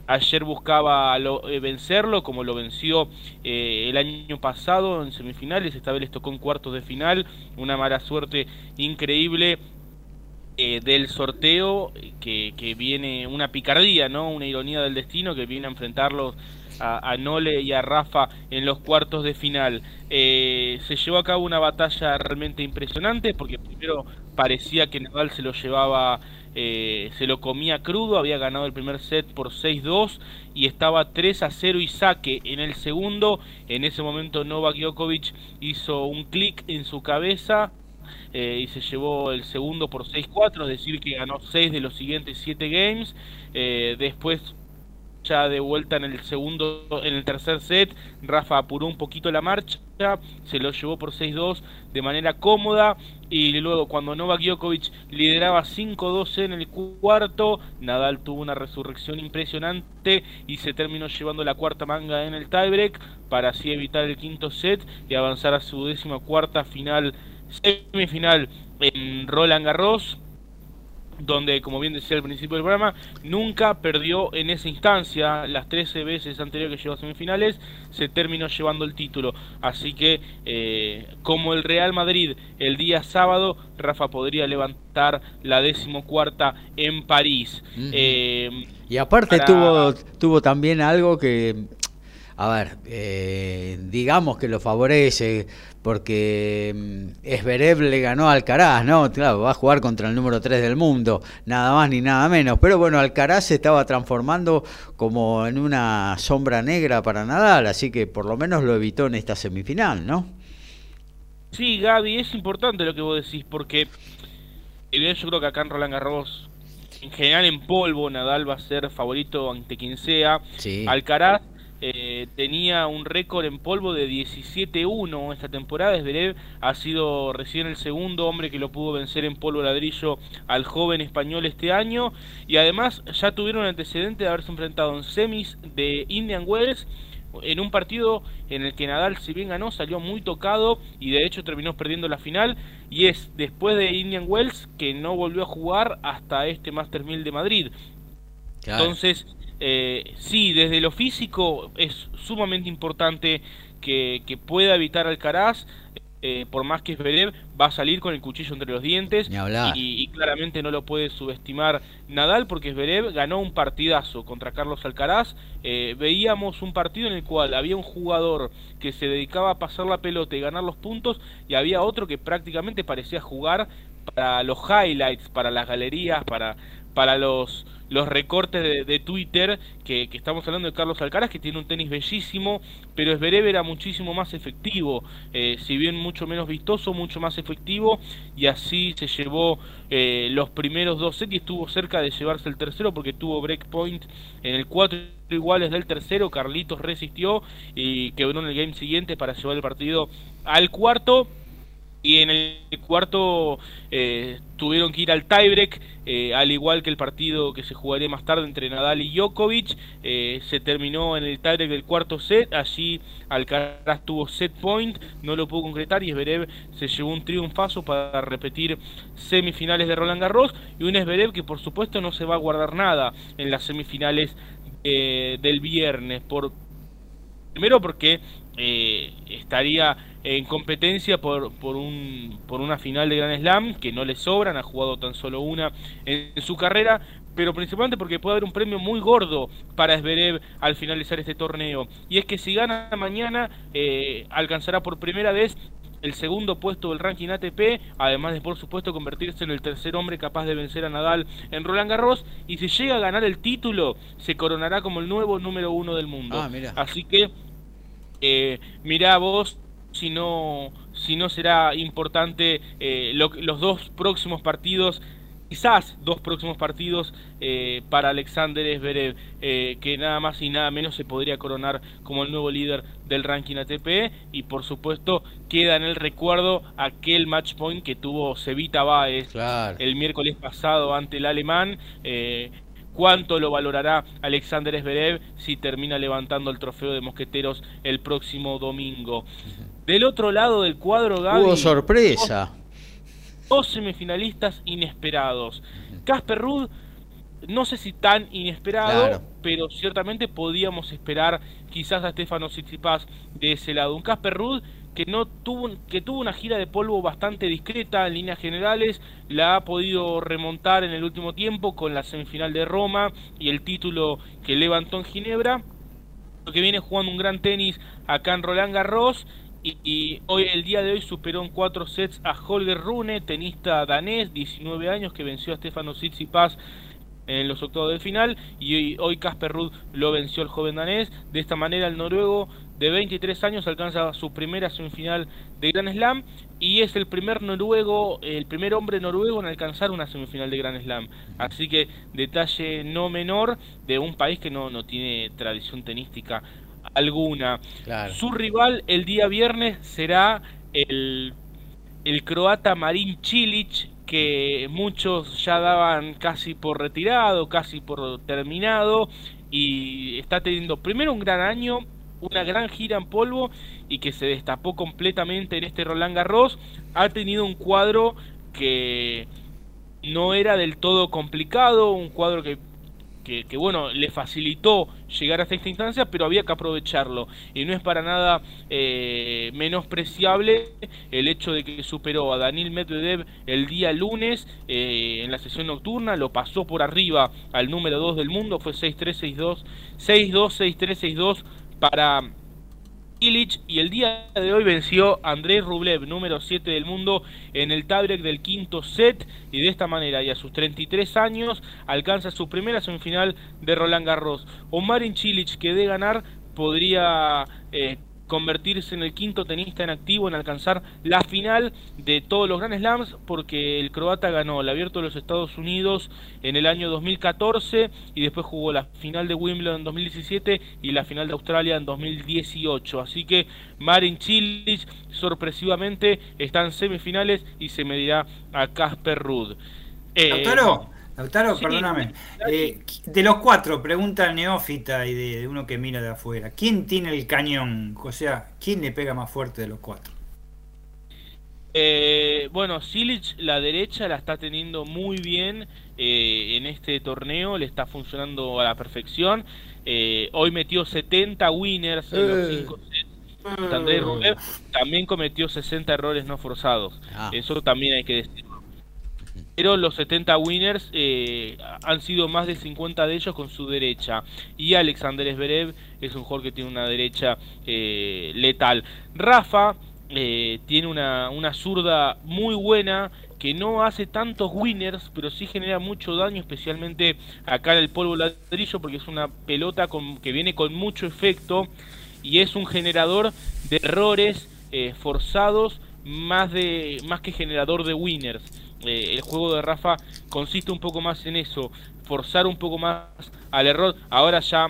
Ayer buscaba eh, vencerlo, como lo venció eh, el año pasado en semifinales. Esta vez les tocó en cuartos de final. Una mala suerte increíble eh, del sorteo, que, viene una picardía, ¿no? Una ironía del destino que viene a enfrentarlos a, Nole y a Rafa en los cuartos de final. se llevó a cabo una batalla realmente impresionante porque primero parecía que Nadal se lo llevaba eh, se lo comía crudo, había ganado el primer set por 6-2 y estaba 3 a 0 y saque en el segundo. En ese momento Novak Djokovic hizo un clic en su cabeza eh, y se llevó el segundo por 6-4, es decir, que ganó 6 de los siguientes 7 games. Eh, después ya de vuelta en el segundo, en el tercer set, Rafa apuró un poquito la marcha, se lo llevó por 6-2 de manera cómoda. Y luego cuando Novak Djokovic lideraba 5-2 en el cuarto, Nadal tuvo una resurrección impresionante y se terminó llevando la cuarta manga en el tiebreak para así evitar el quinto set y avanzar a su décima cuarta final semifinal en Roland Garros donde, como bien decía al principio del programa, nunca perdió en esa instancia. Las 13 veces anteriores que llegó a semifinales, se terminó llevando el título. Así que, eh, como el Real Madrid el día sábado, Rafa podría levantar la decimocuarta en París. Eh, y aparte tuvo, tuvo también algo que a ver, eh, digamos que lo favorece, porque mm, Esberev le ganó a Alcaraz, ¿no? Claro, va a jugar contra el número 3 del mundo, nada más ni nada menos. Pero bueno, Alcaraz se estaba transformando como en una sombra negra para Nadal, así que por lo menos lo evitó en esta semifinal, ¿no? Sí, Gaby, es importante lo que vos decís, porque yo creo que acá en Roland Garros, en general en polvo, Nadal va a ser favorito ante quien sea. Alcaraz eh, tenía un récord en polvo de 17-1 esta temporada. Zverev ha sido recién el segundo hombre que lo pudo vencer en polvo ladrillo al joven español este año. Y además ya tuvieron antecedente de haberse enfrentado en semis de Indian Wells en un partido en el que Nadal, si bien ganó, salió muy tocado y de hecho terminó perdiendo la final. Y es después de Indian Wells que no volvió a jugar hasta este Master 1000 de Madrid. Entonces, eh, sí, desde lo físico es sumamente importante que, pueda evitar Alcaraz. Eh, por más que Zverev va a salir con el cuchillo entre los dientes y, claramente no lo puede subestimar Nadal porque Zverev ganó un partidazo contra Carlos Alcaraz eh, veíamos un partido en el cual había un jugador que se dedicaba a pasar la pelota y ganar los puntos y había otro que prácticamente parecía jugar para los highlights, para las galerías, para, para los los recortes de, Twitter, que, estamos hablando de Carlos Alcaraz, que tiene un tenis bellísimo, pero Zverev era muchísimo más efectivo, eh, si bien mucho menos vistoso, mucho más efectivo, y así se llevó eh, los primeros dos sets y estuvo cerca de llevarse el tercero porque tuvo breakpoint en el cuatro iguales del tercero, Carlitos resistió y quebró en el game siguiente para llevar el partido al cuarto Y en el cuarto eh, tuvieron que ir al tiebreak, eh, al igual que el partido que se jugaría más tarde entre Nadal y Djokovic. Eh, se terminó en el tiebreak del cuarto set, allí Alcaraz tuvo set point, no lo pudo concretar y Zverev se llevó un triunfazo para repetir semifinales de Roland Garros y un Zverev que por supuesto no se va a guardar nada en las semifinales del viernes. Por, primero porque estaría en competencia por, por, un, por una final de Grand Slam que no le sobran, ha jugado tan solo una en, su carrera, pero principalmente porque puede haber un premio muy gordo para Zverev al finalizar este torneo. Y es que si gana mañana, eh, alcanzará por primera vez el segundo puesto del ranking ATP, además de por supuesto convertirse en el tercer hombre capaz de vencer a Nadal en Roland Garros, y si llega a ganar el título, se coronará como el nuevo número uno del mundo. Ah, Así que, eh, mirá vos si no, si no será importante eh, los dos próximos partidos, quizás dos próximos partidos eh, para Alexander Zverev, eh, que nada más y nada menos se podría coronar como el nuevo líder del ranking ATP y por supuesto queda en el recuerdo aquel match point que tuvo Cevita Baez el miércoles pasado ante el alemán cuánto lo valorará Alexander Zverev si termina levantando el trofeo de mosqueteros el próximo domingo. Del otro lado del cuadro, Gaby. Hubo sorpresa. Dos, semifinalistas inesperados. Casper Ruud, no sé si tan inesperado, pero ciertamente podíamos esperar quizás a Stefano Tsitsipas de ese lado. Un Casper Ruud que no tuvo que tuvo una gira de polvo bastante discreta en líneas generales, la ha podido remontar en el último tiempo con la semifinal de Roma y el título que levantó en Ginebra, que viene jugando un gran tenis acá en Roland Garros y, hoy el día de hoy superó en cuatro sets a Holger Rune, tenista danés, 19 años, que venció a Stefano Tsitsipas en los octavos de final y hoy Casper Ruud lo venció el joven danés. De esta manera el noruego de 23 años alcanza su primera semifinal de Grand Slam y es el primer noruego, el primer hombre noruego en alcanzar una semifinal de Grand Slam. Así que detalle no menor de un país que no, no tiene tradición tenística alguna. Su rival el día viernes será el, el croata Marin Cilic, que muchos ya daban casi por retirado, casi por terminado, y está teniendo primero un gran año, una gran gira en polvo y que se destapó completamente en este Roland Garros. Ha tenido un cuadro que no era del todo complicado, un cuadro que que, bueno, le facilitó llegar hasta esta instancia, pero había que aprovecharlo. Y no es para nada eh, menospreciable el hecho de que superó a Daniel Medvedev el día lunes eh, en la sesión nocturna, lo pasó por arriba al número 2 del mundo, fue 6-3-6-2, 6-2, 6-3, 6-2 para y el día de hoy venció Andrés Rublev, número 7 del mundo, en el tiebreak del quinto set y de esta manera y a sus 33 años alcanza su primera semifinal de Roland Garros. Omarin Cilic que de ganar podría eh, convertirse en el quinto tenista en activo en alcanzar la final de todos los Grand Slams porque el croata ganó el abierto de los Estados Unidos en el año 2014 y después jugó la final de Wimbledon en 2017 y la final de Australia en 2018 así que Marin Cilic sorpresivamente está en semifinales y se medirá a Casper Ruud. Eh, perdóname. Eh, de los cuatro, pregunta neófita y de, uno que mira de afuera. ¿Quién tiene el cañón? O sea, ¿quién le pega más fuerte de los cuatro? Eh, bueno, Silic, la derecha, la está teniendo muy bien eh, en este torneo, le está funcionando a la perfección. hoy metió 70 winners en los 5 sets. También cometió 60 errores no forzados. Ah. Eso también hay que decirlo pero los 70 winners eh, han sido más de 50 de ellos con su derecha. Y Alexander Zverev es un jugador que tiene una derecha eh, letal. Rafa eh, tiene una, una zurda muy buena que no hace tantos winners, pero sí genera mucho daño, especialmente acá en el polvo ladrillo, porque es una pelota con, que viene con mucho efecto y es un generador de errores forzados más, de, más que generador de winners. Eh, el juego de Rafa consiste un poco más en eso, forzar un poco más al error. Ahora ya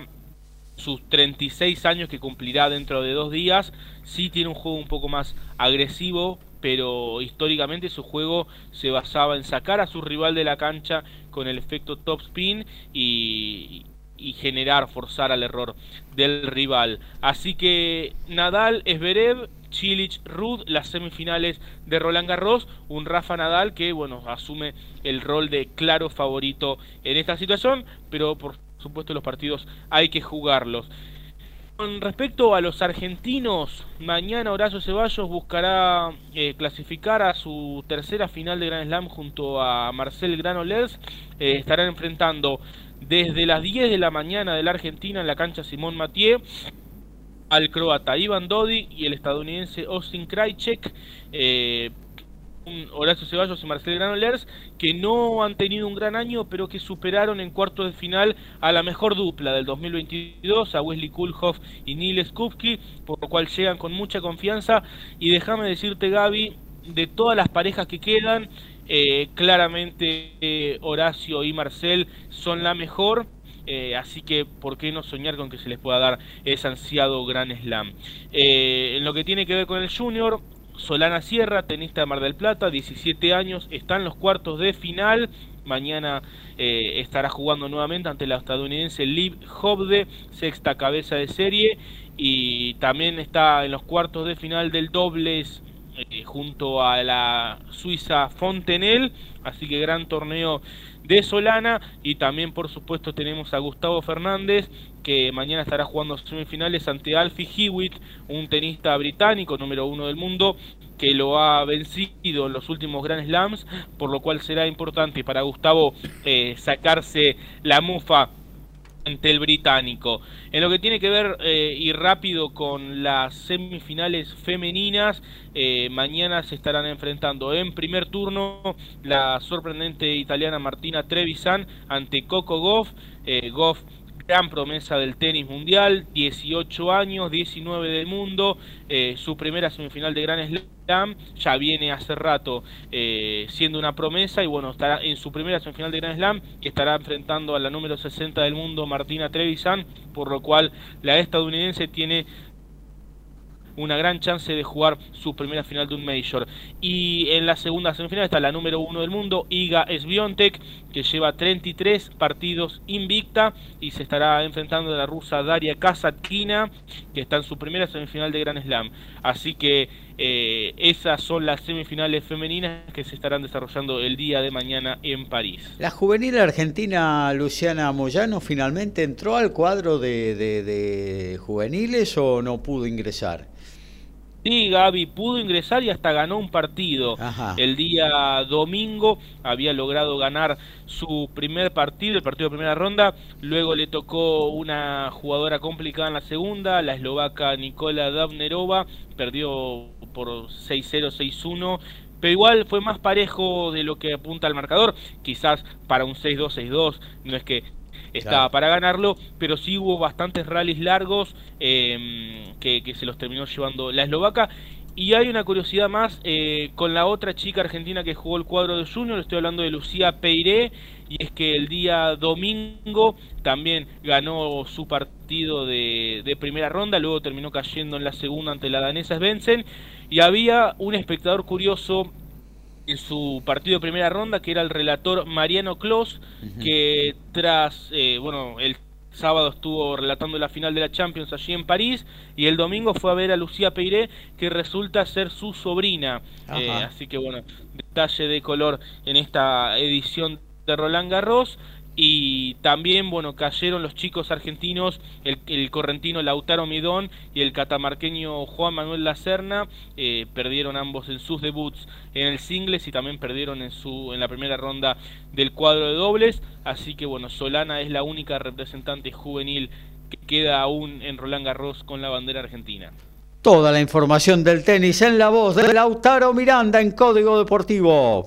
sus 36 años que cumplirá dentro de dos días, sí tiene un juego un poco más agresivo, pero históricamente su juego se basaba en sacar a su rival de la cancha con el efecto top spin y, y generar, forzar al error del rival. Así que Nadal, Esberev, Chilich, Rud, las semifinales de Roland Garros, un Rafa Nadal que bueno, asume el rol de claro favorito en esta situación, pero por supuesto los partidos hay que jugarlos. Con respecto a los argentinos, mañana Horacio Ceballos buscará eh, clasificar a su tercera final de Grand Slam junto a Marcel Granollers. Eh, estarán enfrentando desde las 10 de la mañana de la Argentina en la cancha Simón Mathieu al croata Ivan Dodi y el estadounidense Austin Krajcek. Eh, Horacio Ceballos y Marcel Granollers, que no han tenido un gran año, pero que superaron en cuartos de final a la mejor dupla del 2022, a Wesley Kulhoff y Neil Skupski, por lo cual llegan con mucha confianza. Y déjame decirte, Gaby, de todas las parejas que quedan, eh, claramente eh, Horacio y Marcel son la mejor. Eh, así que, ¿por qué no soñar con que se les pueda dar ese ansiado gran slam? en lo que tiene que ver con el Junior, Solana Sierra, tenista de Mar del Plata, 17 años, está en los cuartos de final. Mañana estará jugando nuevamente ante la estadounidense Liv Hobde, sexta cabeza de serie. Y también está en los cuartos de final del dobles eh, junto a la Suiza Fontenelle, así que gran torneo de Solana. Y también por supuesto tenemos a Gustavo Fernández que mañana estará jugando semifinales ante Alfie Hewitt, un tenista británico número uno del mundo que lo ha vencido en los últimos Grand Slams, por lo cual será importante para Gustavo eh, sacarse la mufa ante el británico. En lo que tiene que ver eh, y rápido con las semifinales femeninas, eh, mañana se estarán enfrentando en primer turno la sorprendente italiana Martina Trevisan ante Coco Goff. Eh, Goff gran promesa del tenis mundial, 18 años, 19 del mundo, eh, su primera semifinal de Gran Slam, ya viene hace rato eh, siendo una promesa y bueno, estará en su primera semifinal de Gran Slam y estará enfrentando a la número 60 del mundo, Martina Trevisan, por lo cual la estadounidense tiene una gran chance de jugar su primera final de un Major. Y en la segunda semifinal está la número uno del mundo, Iga Swiatek, que lleva 33 partidos invicta y se estará enfrentando a la rusa Daria Kasatkina, que está en su primera semifinal de Grand Slam. Así que eh, esas son las semifinales femeninas que se estarán desarrollando el día de mañana en París. La juvenil argentina Luciana Moyano finalmente entró al cuadro de juveniles o no pudo ingresar. Sí, Gaby pudo ingresar y hasta ganó un partido. El día domingo había logrado ganar su primer partido, el partido de primera ronda. Luego le tocó una jugadora complicada en la segunda, la eslovaca Nikola Davnerova. Perdió por 6-0, 6-1 pero igual fue más parejo de lo que apunta el marcador, quizás para un 6-2, 6-2, no es que estaba para ganarlo, pero sí hubo bastantes rallies largos em, que, se los terminó llevando la eslovaca. Y hay una curiosidad más eh, con la otra chica argentina que jugó el cuadro de Junior, estoy hablando de Lucía Peiré, y es que el día domingo también ganó su partido de, de primera ronda, luego terminó cayendo en la segunda ante la danesa Svensson, y había un espectador curioso en su partido de primera ronda, que era el relator Mariano Clos, que tras, eh, bueno, el sábado estuvo relatando la final de la Champions allí en París y el domingo fue a ver a Lucía Peiré que resulta ser su sobrina. Eh, así que bueno, detalle de color en esta edición de Roland Garros. Y también, bueno, cayeron los chicos argentinos, el, correntino Lautaro Midón y el catamarqueño Juan Manuel Lacerna, eh, perdieron ambos en sus debuts en el singles y también perdieron en, su, en la primera ronda del cuadro de dobles. Así que, bueno, Solana es la única representante juvenil que queda aún en Roland Garros con la bandera argentina. Toda la información del tenis en la voz de Lautaro Miranda en Código Deportivo.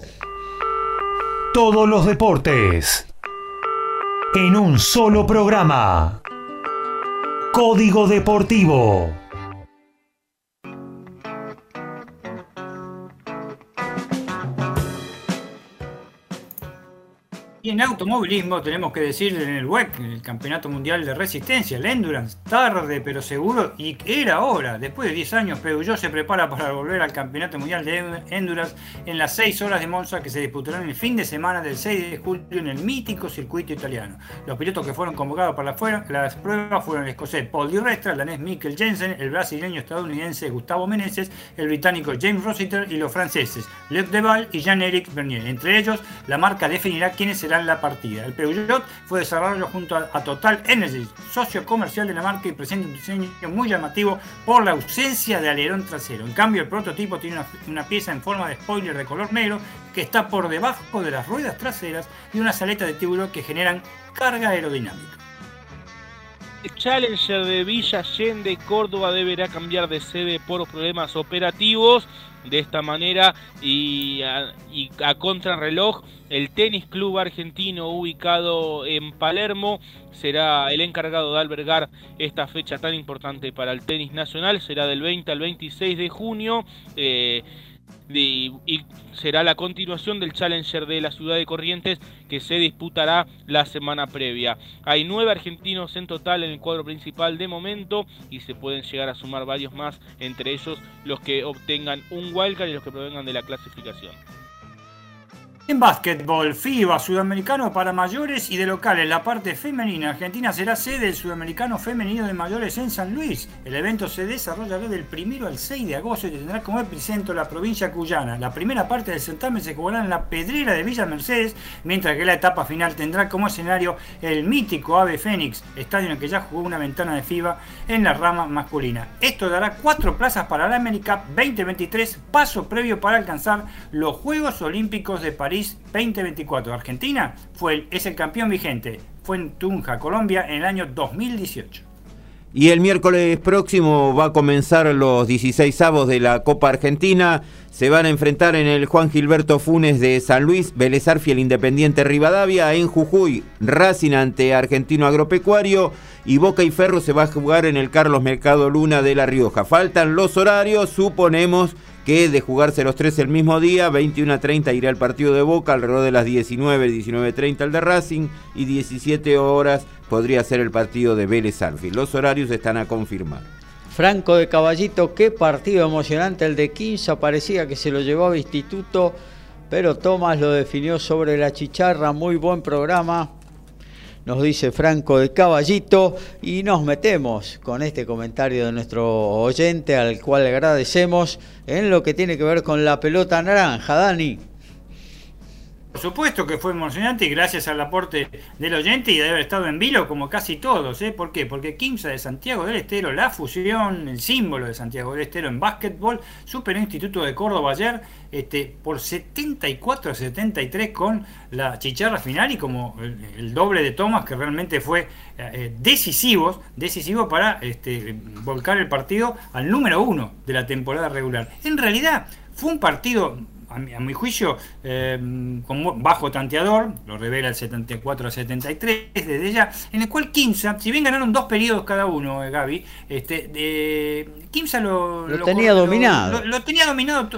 Todos los deportes en un solo programa. Código Deportivo. Y en automovilismo tenemos que decir en el WEC, el Campeonato Mundial de Resistencia, el Endurance, tarde pero seguro, y era hora, después de 10 años, Peugeot se prepara para volver al Campeonato Mundial de Endurance en las 6 horas de Monza que se disputarán el fin de semana del 6 de julio en el mítico circuito italiano. Los pilotos que fueron convocados para las pruebas fueron el escocés Paul Di Restra, el danés Mikkel Jensen, el brasileño estadounidense Gustavo Meneses, el británico James Rossiter y los franceses Luc Deval y Jean-Éric Bernier. Entre ellos, la marca definirá quiénes serán la partida. El Peugeot fue desarrollado junto a, Total Energy, socio comercial de la marca y presenta un diseño muy llamativo por la ausencia de alerón trasero. En cambio, el prototipo tiene una, pieza en forma de spoiler de color negro que está por debajo de las ruedas traseras y unas aletas de tiburón que generan carga aerodinámica. El Challenger de Villa Allende, Córdoba, deberá cambiar de sede por problemas operativos de esta manera y a, y a contrarreloj el Tenis Club Argentino ubicado en Palermo será el encargado de albergar esta fecha tan importante para el tenis nacional, será del 20 al 26 de junio. Eh, y, será la continuación del Challenger de la ciudad de Corrientes que se disputará la semana previa. Hay nueve argentinos en total en el cuadro principal de momento y se pueden llegar a sumar varios más, entre ellos los que obtengan un wildcard y los que provengan de la clasificación. En básquetbol, FIBA Sudamericano para mayores y de locales, la parte femenina. Argentina será sede del Sudamericano Femenino de Mayores en San Luis. El evento se desarrollará del 1 al 6 de agosto y tendrá como epicentro la provincia cuyana. La primera parte del certamen se jugará en la Pedrera de Villa Mercedes, mientras que la etapa final tendrá como escenario el mítico Ave Fénix, estadio en el que ya jugó una ventana de FIBA en la rama masculina. Esto dará cuatro plazas para la América 2023, paso previo para alcanzar los Juegos Olímpicos de París 2024. Argentina fue es el campeón vigente. Fue en Tunja, Colombia, en el año 2018. Y el miércoles próximo va a comenzar los 16 avos de la Copa Argentina. Se van a enfrentar en el Juan Gilberto Funes de San Luis, Vélez el Independiente Rivadavia, en Jujuy, Racing ante Argentino Agropecuario y Boca y Ferro se va a jugar en el Carlos Mercado Luna de La Rioja. Faltan los horarios, suponemos que de jugarse los tres el mismo día, 21 a 30 irá el partido de Boca, alrededor de las 19, 19.30 el de Racing y 17 horas podría ser el partido de Vélez Arfi. Los horarios están a confirmar. Franco de Caballito, qué partido emocionante el de Quinza, parecía que se lo llevaba Instituto, pero Tomás lo definió sobre la chicharra, muy buen programa, nos dice Franco de Caballito, y nos metemos con este comentario de nuestro oyente, al cual agradecemos, en lo que tiene que ver con la pelota naranja, Dani. Por supuesto que fue emocionante y gracias al aporte del oyente y de haber estado en vilo como casi todos. ¿eh? ¿Por qué? Porque Quimsa de Santiago del Estero, la fusión, el símbolo de Santiago del Estero en básquetbol, superó Instituto de Córdoba ayer este, por 74 a 73 con la chicharra final y como el, doble de tomas que realmente fue eh, decisivo, decisivo para este, volcar el partido al número uno de la temporada regular. En realidad fue un partido a mi, juicio, eh, con bajo tanteador, lo revela el 74 a 73 desde ya, en el cual Kimsa, si bien ganaron dos periodos cada uno, eh, Gaby, este, eh, Kimsa lo, tenía dominado. Lo, tenía dominado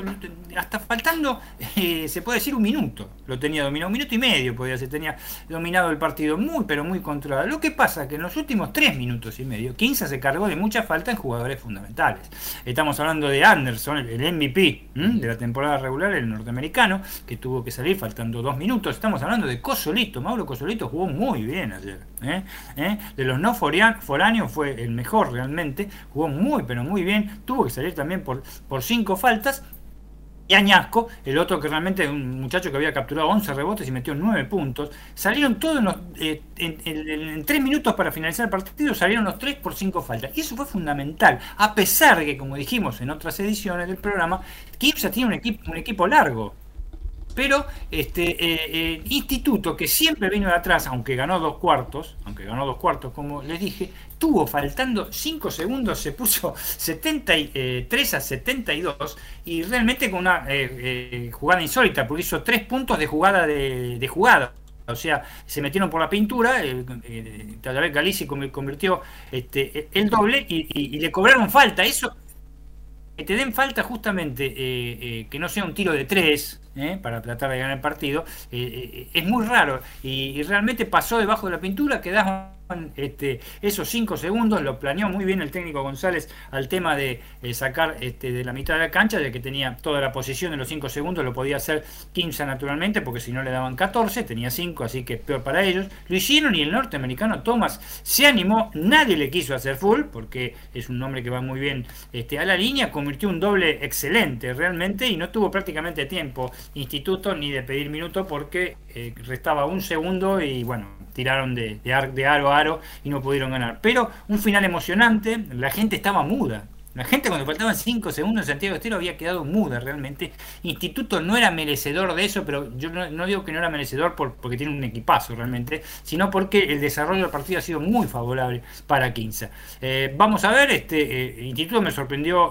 hasta faltando, eh, se puede decir, un minuto. Lo tenía dominado, un minuto y medio podía ser, tenía dominado el partido muy, pero muy controlado. Lo que pasa que en los últimos tres minutos y medio, Kimsa se cargó de mucha falta en jugadores fundamentales. Estamos hablando de Anderson, el, MVP de la temporada regular, el norteamericano, que tuvo que salir faltando dos minutos. Estamos hablando de Cosolito. Mauro Cosolito jugó muy bien ayer. ¿eh? ¿Eh? De los no foráneos fue el mejor realmente. Jugó muy, pero muy bien. Tuvo que salir también por, por cinco faltas. Y Añasco, el otro que realmente es un muchacho que había capturado 11 rebotes y metió 9 puntos, salieron todos en, los, eh, en, 3 minutos para finalizar el partido, salieron los 3 por 5 faltas. Y eso fue fundamental, a pesar de que, como dijimos en otras ediciones del programa, Kipsa tiene un equipo, un equipo largo. Pero este eh, eh, Instituto, que siempre vino de atrás, aunque ganó dos cuartos, aunque ganó dos cuartos, como les dije, tuvo faltando 5 segundos, se puso 73 a 72 y realmente con una eh, jugada insólita, porque hizo tres puntos de jugada de, jugada. O sea, se metieron por la pintura, eh, vez Galici convirtió este, el doble y, le cobraron falta. Eso, que te den falta justamente, que no sea un tiro de tres, ¿eh? para tratar de ganar el partido. Eh, eh, es muy raro y, realmente pasó debajo de la pintura, quedaban este, esos cinco segundos, lo planeó muy bien el técnico González al tema de sacar este, de la mitad de la cancha, de que tenía toda la posición en los cinco segundos, lo podía hacer 15 naturalmente, porque si no le daban 14, tenía 5, así que peor para ellos. Lo hicieron y el norteamericano Thomas se animó, nadie le quiso hacer full, porque es un nombre que va muy bien este, a la línea, convirtió un doble excelente realmente y no tuvo prácticamente tiempo instituto ni de pedir minuto porque eh, restaba un segundo y bueno, tiraron de, aro a aro y no pudieron ganar. Pero un final emocionante, la gente estaba muda. La gente cuando faltaban 5 segundos Santiago Estero había quedado muda realmente. Instituto no era merecedor de eso, pero yo no, digo que no era merecedor por, porque tiene un equipazo realmente, sino porque el desarrollo del partido ha sido muy favorable para Quinza. Eh, vamos a ver, este eh, Instituto me sorprendió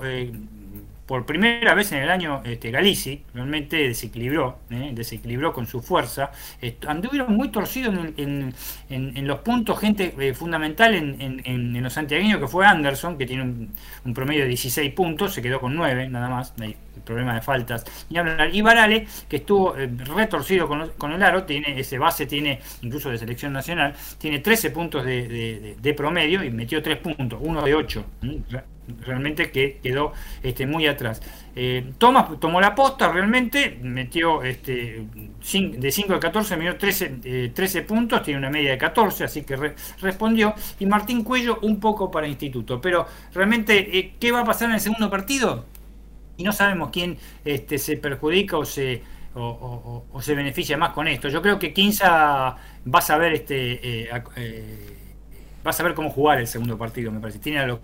por primera vez en el año este, Galici realmente desequilibró, ¿eh? desequilibró con su fuerza. anduvieron muy torcidos en, los puntos, gente eh, fundamental en, los santiagueños, que fue Anderson, que tiene un, promedio de 16 puntos, se quedó con 9 nada más, el problema de faltas. Y, hablar, y Varale, que estuvo eh, retorcido con, el aro, tiene ese base, tiene incluso de selección nacional, tiene 13 puntos de, promedio y metió 3 puntos, uno de 8 realmente que quedó este, muy atrás. Eh, Thomas tomó la posta, realmente metió este, de 5 a 14, metió 13, 13 puntos, tiene una media de 14, así que respondió. Y Martín Cuello un poco para instituto. Pero realmente, eh, ¿qué va a pasar en el segundo partido? Y no sabemos quién este, se perjudica o se, o, se beneficia más con esto. Yo creo que Quinza va a saber este, eh, va a saber cómo jugar el segundo partido, me parece. Tiene a los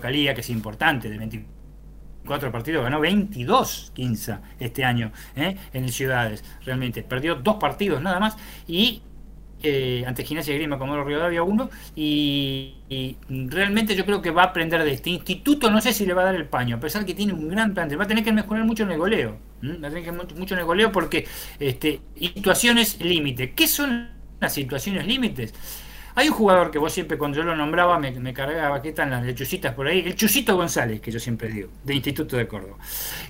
que es importante, de 24 partidos, ganó 22 15 este año ¿eh? en Ciudades, realmente. Perdió dos partidos nada más y eh, ante Gimnasia Grima como Rivadavia uno y, y, realmente yo creo que va a aprender de este instituto, no sé si le va a dar el paño, a pesar que tiene un gran plantel, va a tener que mejorar mucho en el goleo, va a tener que mucho en el goleo porque este, situaciones límite, ¿qué son las situaciones límites? Hay un jugador que vos siempre cuando yo lo nombraba me, cargaba, ¿qué están las lechucitas por ahí? El Chusito González, que yo siempre digo, de Instituto de Córdoba.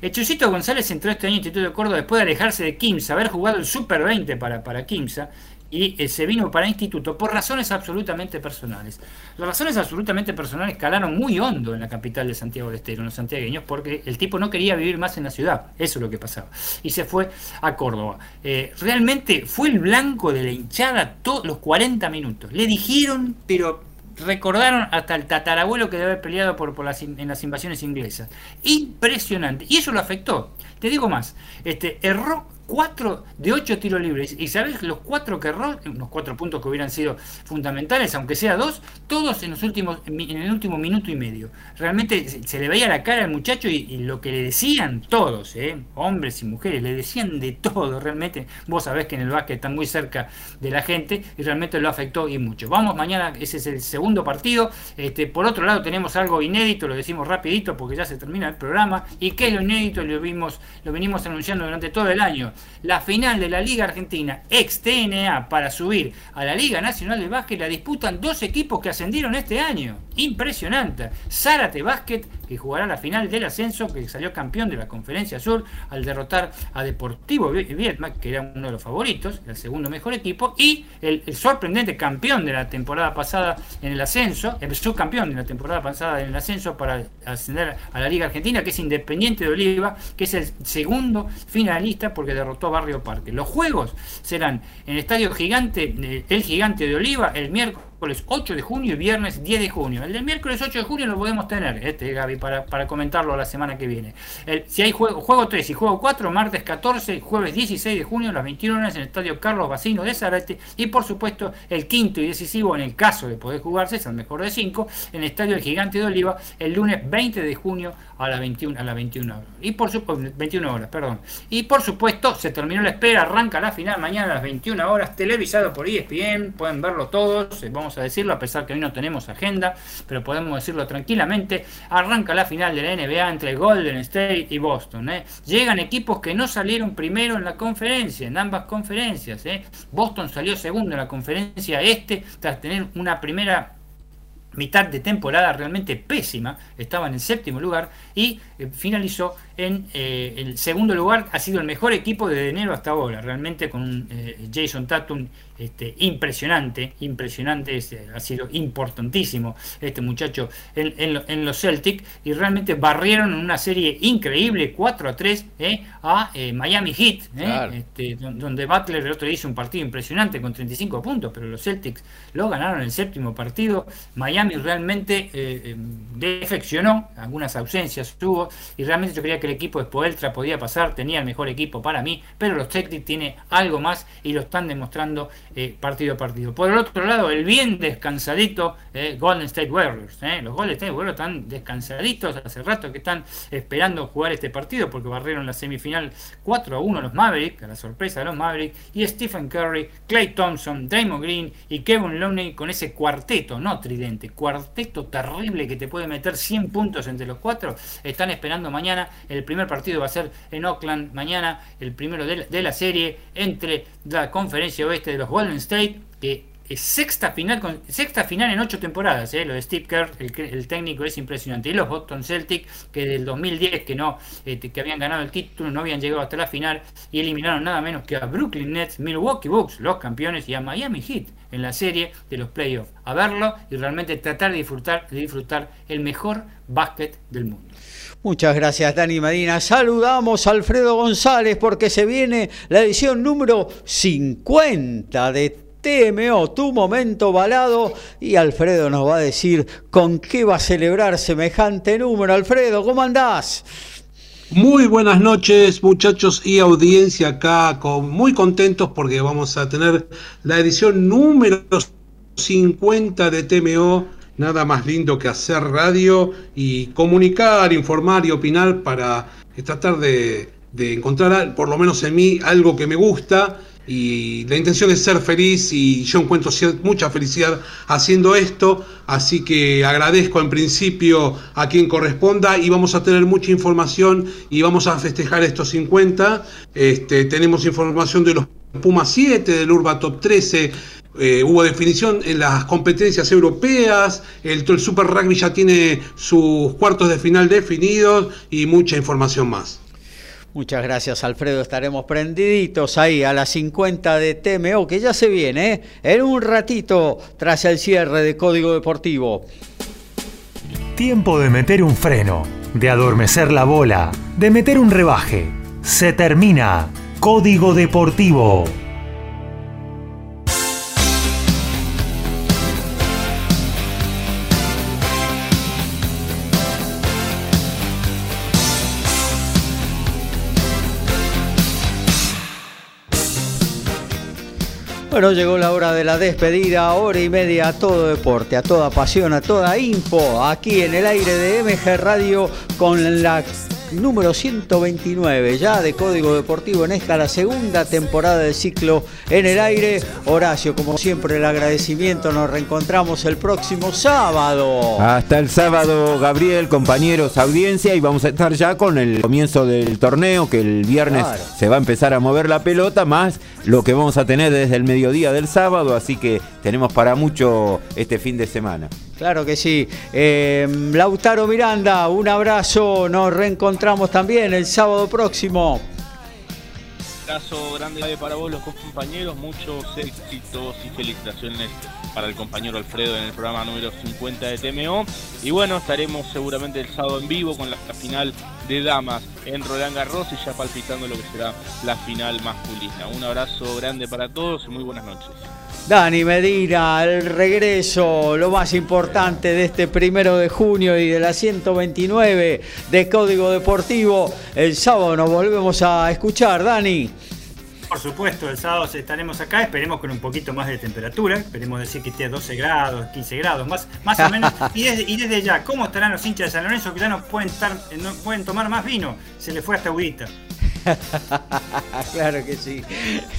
El Chusito González entró este año en Instituto de Córdoba después de alejarse de Kimsa, haber jugado el Super 20 para, para Kimsa, y eh, se vino para instituto por razones absolutamente personales. Las razones absolutamente personales calaron muy hondo en la capital de Santiago del Estero, en los santiagueños, porque el tipo no quería vivir más en la ciudad, eso es lo que pasaba, y se fue a Córdoba. Eh, realmente fue el blanco de la hinchada todos los 40 minutos. Le dijeron, pero recordaron hasta el tatarabuelo que debe haber peleado por, por las, en las invasiones inglesas. Impresionante. Y eso lo afectó. Te digo más, este, erró 4 de 8 tiros libres. Y sabes los cuatro que erró, unos cuatro puntos que hubieran sido fundamentales, aunque sea dos, todos en los últimos, en el último minuto y medio. Realmente se le veía la cara al muchacho y, lo que le decían todos, ¿eh? hombres y mujeres, le decían de todo realmente. Vos sabés que en el básquet están muy cerca de la gente y realmente lo afectó y mucho. Vamos mañana, ese es el segundo partido. Este, por otro lado tenemos algo inédito, lo decimos rapidito porque ya se termina el programa. ¿Y qué es lo inédito? Lo, vimos, lo venimos anunciando durante todo el año la final de la Liga Argentina ex TNA para subir a la Liga Nacional de Básquet la disputan dos equipos que ascendieron este año. Impresionante. Zárate Básquet, que jugará la final del ascenso, que salió campeón de la Conferencia Sur al derrotar a Deportivo Vietma, que era uno de los favoritos, el segundo mejor equipo, y el, sorprendente campeón de la temporada pasada en el ascenso, el subcampeón de la temporada pasada en el ascenso para ascender a la Liga Argentina, que es Independiente de Oliva, que es el segundo finalista porque derrotó Barrio Parque. Los juegos serán en el Estadio Gigante, el Gigante de Oliva, el miércoles miércoles 8 de junio y viernes 10 de junio. El del miércoles 8 de junio lo podemos tener, este Gaby, para, para comentarlo la semana que viene. si hay juego, juego 3 y juego 4, martes 14, jueves 16 de junio las 21 horas en el Estadio Carlos Bacino de Zarate. Y por supuesto, el quinto y decisivo, en el caso de poder jugarse, es el mejor de 5, en el Estadio El Gigante de Oliva, el lunes 20 de junio a las 21, a las 21 horas. Y por supuesto, 21 horas, perdón. Y por supuesto, se terminó la espera, arranca la final mañana a las 21 horas, televisado por ESPN, pueden verlo todos, vamos a decirlo, a pesar que hoy no tenemos agenda, pero podemos decirlo tranquilamente. Arranca la final de la NBA entre Golden State y Boston. ¿eh? Llegan equipos que no salieron primero en la conferencia, en ambas conferencias. ¿eh? Boston salió segundo en la conferencia este, tras tener una primera mitad de temporada realmente pésima, estaba en el séptimo lugar y eh, finalizó en eh, el segundo lugar, ha sido el mejor equipo desde enero hasta ahora, realmente con un eh, Jason Tatum este, impresionante, impresionante, este, ha sido importantísimo este muchacho en, los Celtics y realmente barrieron en una serie increíble 4 a 3 eh, a Miami Heat, este, donde Butler el otro día hizo un partido impresionante con 35 puntos, pero los Celtics lo ganaron el séptimo partido. Miami realmente defeccionó, algunas ausencias tuvo y realmente yo creía que equipo de Spoeltra podía pasar, tenía el mejor equipo para mí, pero los Celtics tiene algo más y lo están demostrando eh, partido a partido. Por el otro lado, el bien descansadito eh, Golden State Warriors. Eh. Los Golden State Warriors están descansaditos hace rato que están esperando jugar este partido porque barrieron la semifinal 4 a 1 los Mavericks, a la sorpresa de los Mavericks, y Stephen Curry, Clay Thompson, Draymond Green y Kevin Looney con ese cuarteto, no tridente, cuarteto terrible que te puede meter 100 puntos entre los cuatro, están esperando mañana. El primer partido va a ser en Oakland mañana, el primero de la, serie entre la conferencia oeste de los Golden State, que es sexta final, sexta final en ocho temporadas, ¿eh? lo de Steve Kerr, el, técnico es impresionante. Y los Boston Celtics, que del 2010 que no este, que habían ganado el título, no habían llegado hasta la final y eliminaron nada menos que a Brooklyn Nets, Milwaukee Bucks, los campeones, y a Miami Heat en la serie de los playoffs. A verlo y realmente tratar de disfrutar, de disfrutar el mejor básquet del mundo. Muchas gracias, Dani Medina. Saludamos a Alfredo González porque se viene la edición número 50 de TMO, tu momento balado. Y Alfredo nos va a decir con qué va a celebrar semejante número. Alfredo, ¿cómo andás? Muy buenas noches, muchachos y audiencia acá, muy contentos porque vamos a tener la edición número 50 de TMO nada más lindo que hacer radio y comunicar, informar y opinar para tratar de, encontrar, por lo menos en mí, algo que me gusta. Y la intención es ser feliz y yo encuentro mucha felicidad haciendo esto, así que agradezco en principio a quien corresponda y vamos a tener mucha información y vamos a festejar estos 50. Este, tenemos información de los Puma 7, del Urba Top 13, eh, hubo definición en las competencias europeas, el, el, Super Rugby ya tiene sus cuartos de final definidos y mucha información más. Muchas gracias Alfredo, estaremos prendiditos ahí a las 50 de TMO que ya se viene ¿eh? en un ratito tras el cierre de Código Deportivo. Tiempo de meter un freno, de adormecer la bola, de meter un rebaje. Se termina Código Deportivo. Bueno, llegó la hora de la despedida, hora y media a todo deporte, a toda pasión, a toda info, aquí en el aire de MG Radio con la número 129 ya de Código Deportivo en esta la segunda temporada del ciclo en el aire. Horacio, como siempre, el agradecimiento. Nos reencontramos el próximo sábado. Hasta el sábado, Gabriel, compañeros, audiencia, y vamos a estar ya con el comienzo del torneo, que el viernes se va a empezar a mover la pelota, más lo que vamos a tener desde el mediodía del sábado, así que tenemos para mucho este fin de semana. Claro que sí. Eh, Lautaro Miranda, un abrazo. Nos reencontramos también el sábado próximo. Un abrazo grande para vos, los compañeros. Muchos éxitos y felicitaciones para el compañero Alfredo en el programa número 50 de TMO. Y bueno, estaremos seguramente el sábado en vivo con la final de damas en Roland Garros y ya palpitando lo que será la final masculina. Un abrazo grande para todos y muy buenas noches. Dani Medina, el regreso, lo más importante de este primero de junio y de la 129 de Código Deportivo. El sábado nos volvemos a escuchar, Dani. Por supuesto, el sábado estaremos acá, esperemos con un poquito más de temperatura, esperemos decir que esté a 12 grados, 15 grados, más, más o menos. Y desde, ya, ¿cómo estarán los hinchas de San Lorenzo que ya no pueden, estar, no pueden tomar más vino? Se le fue hasta agüita. claro que sí.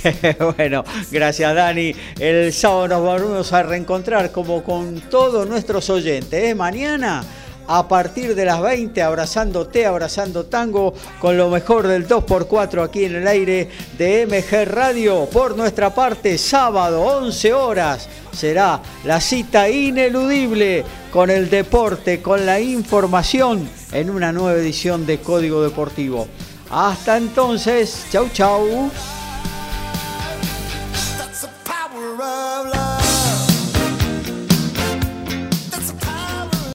bueno, gracias Dani. El sábado nos vamos a reencontrar como con todos nuestros oyentes. ¿eh? Mañana a partir de las 20, abrazándote, abrazando tango, con lo mejor del 2x4 aquí en el aire de MG Radio. Por nuestra parte, sábado, 11 horas, será la cita ineludible con el deporte, con la información en una nueva edición de Código Deportivo. Hasta entonces, chau chau.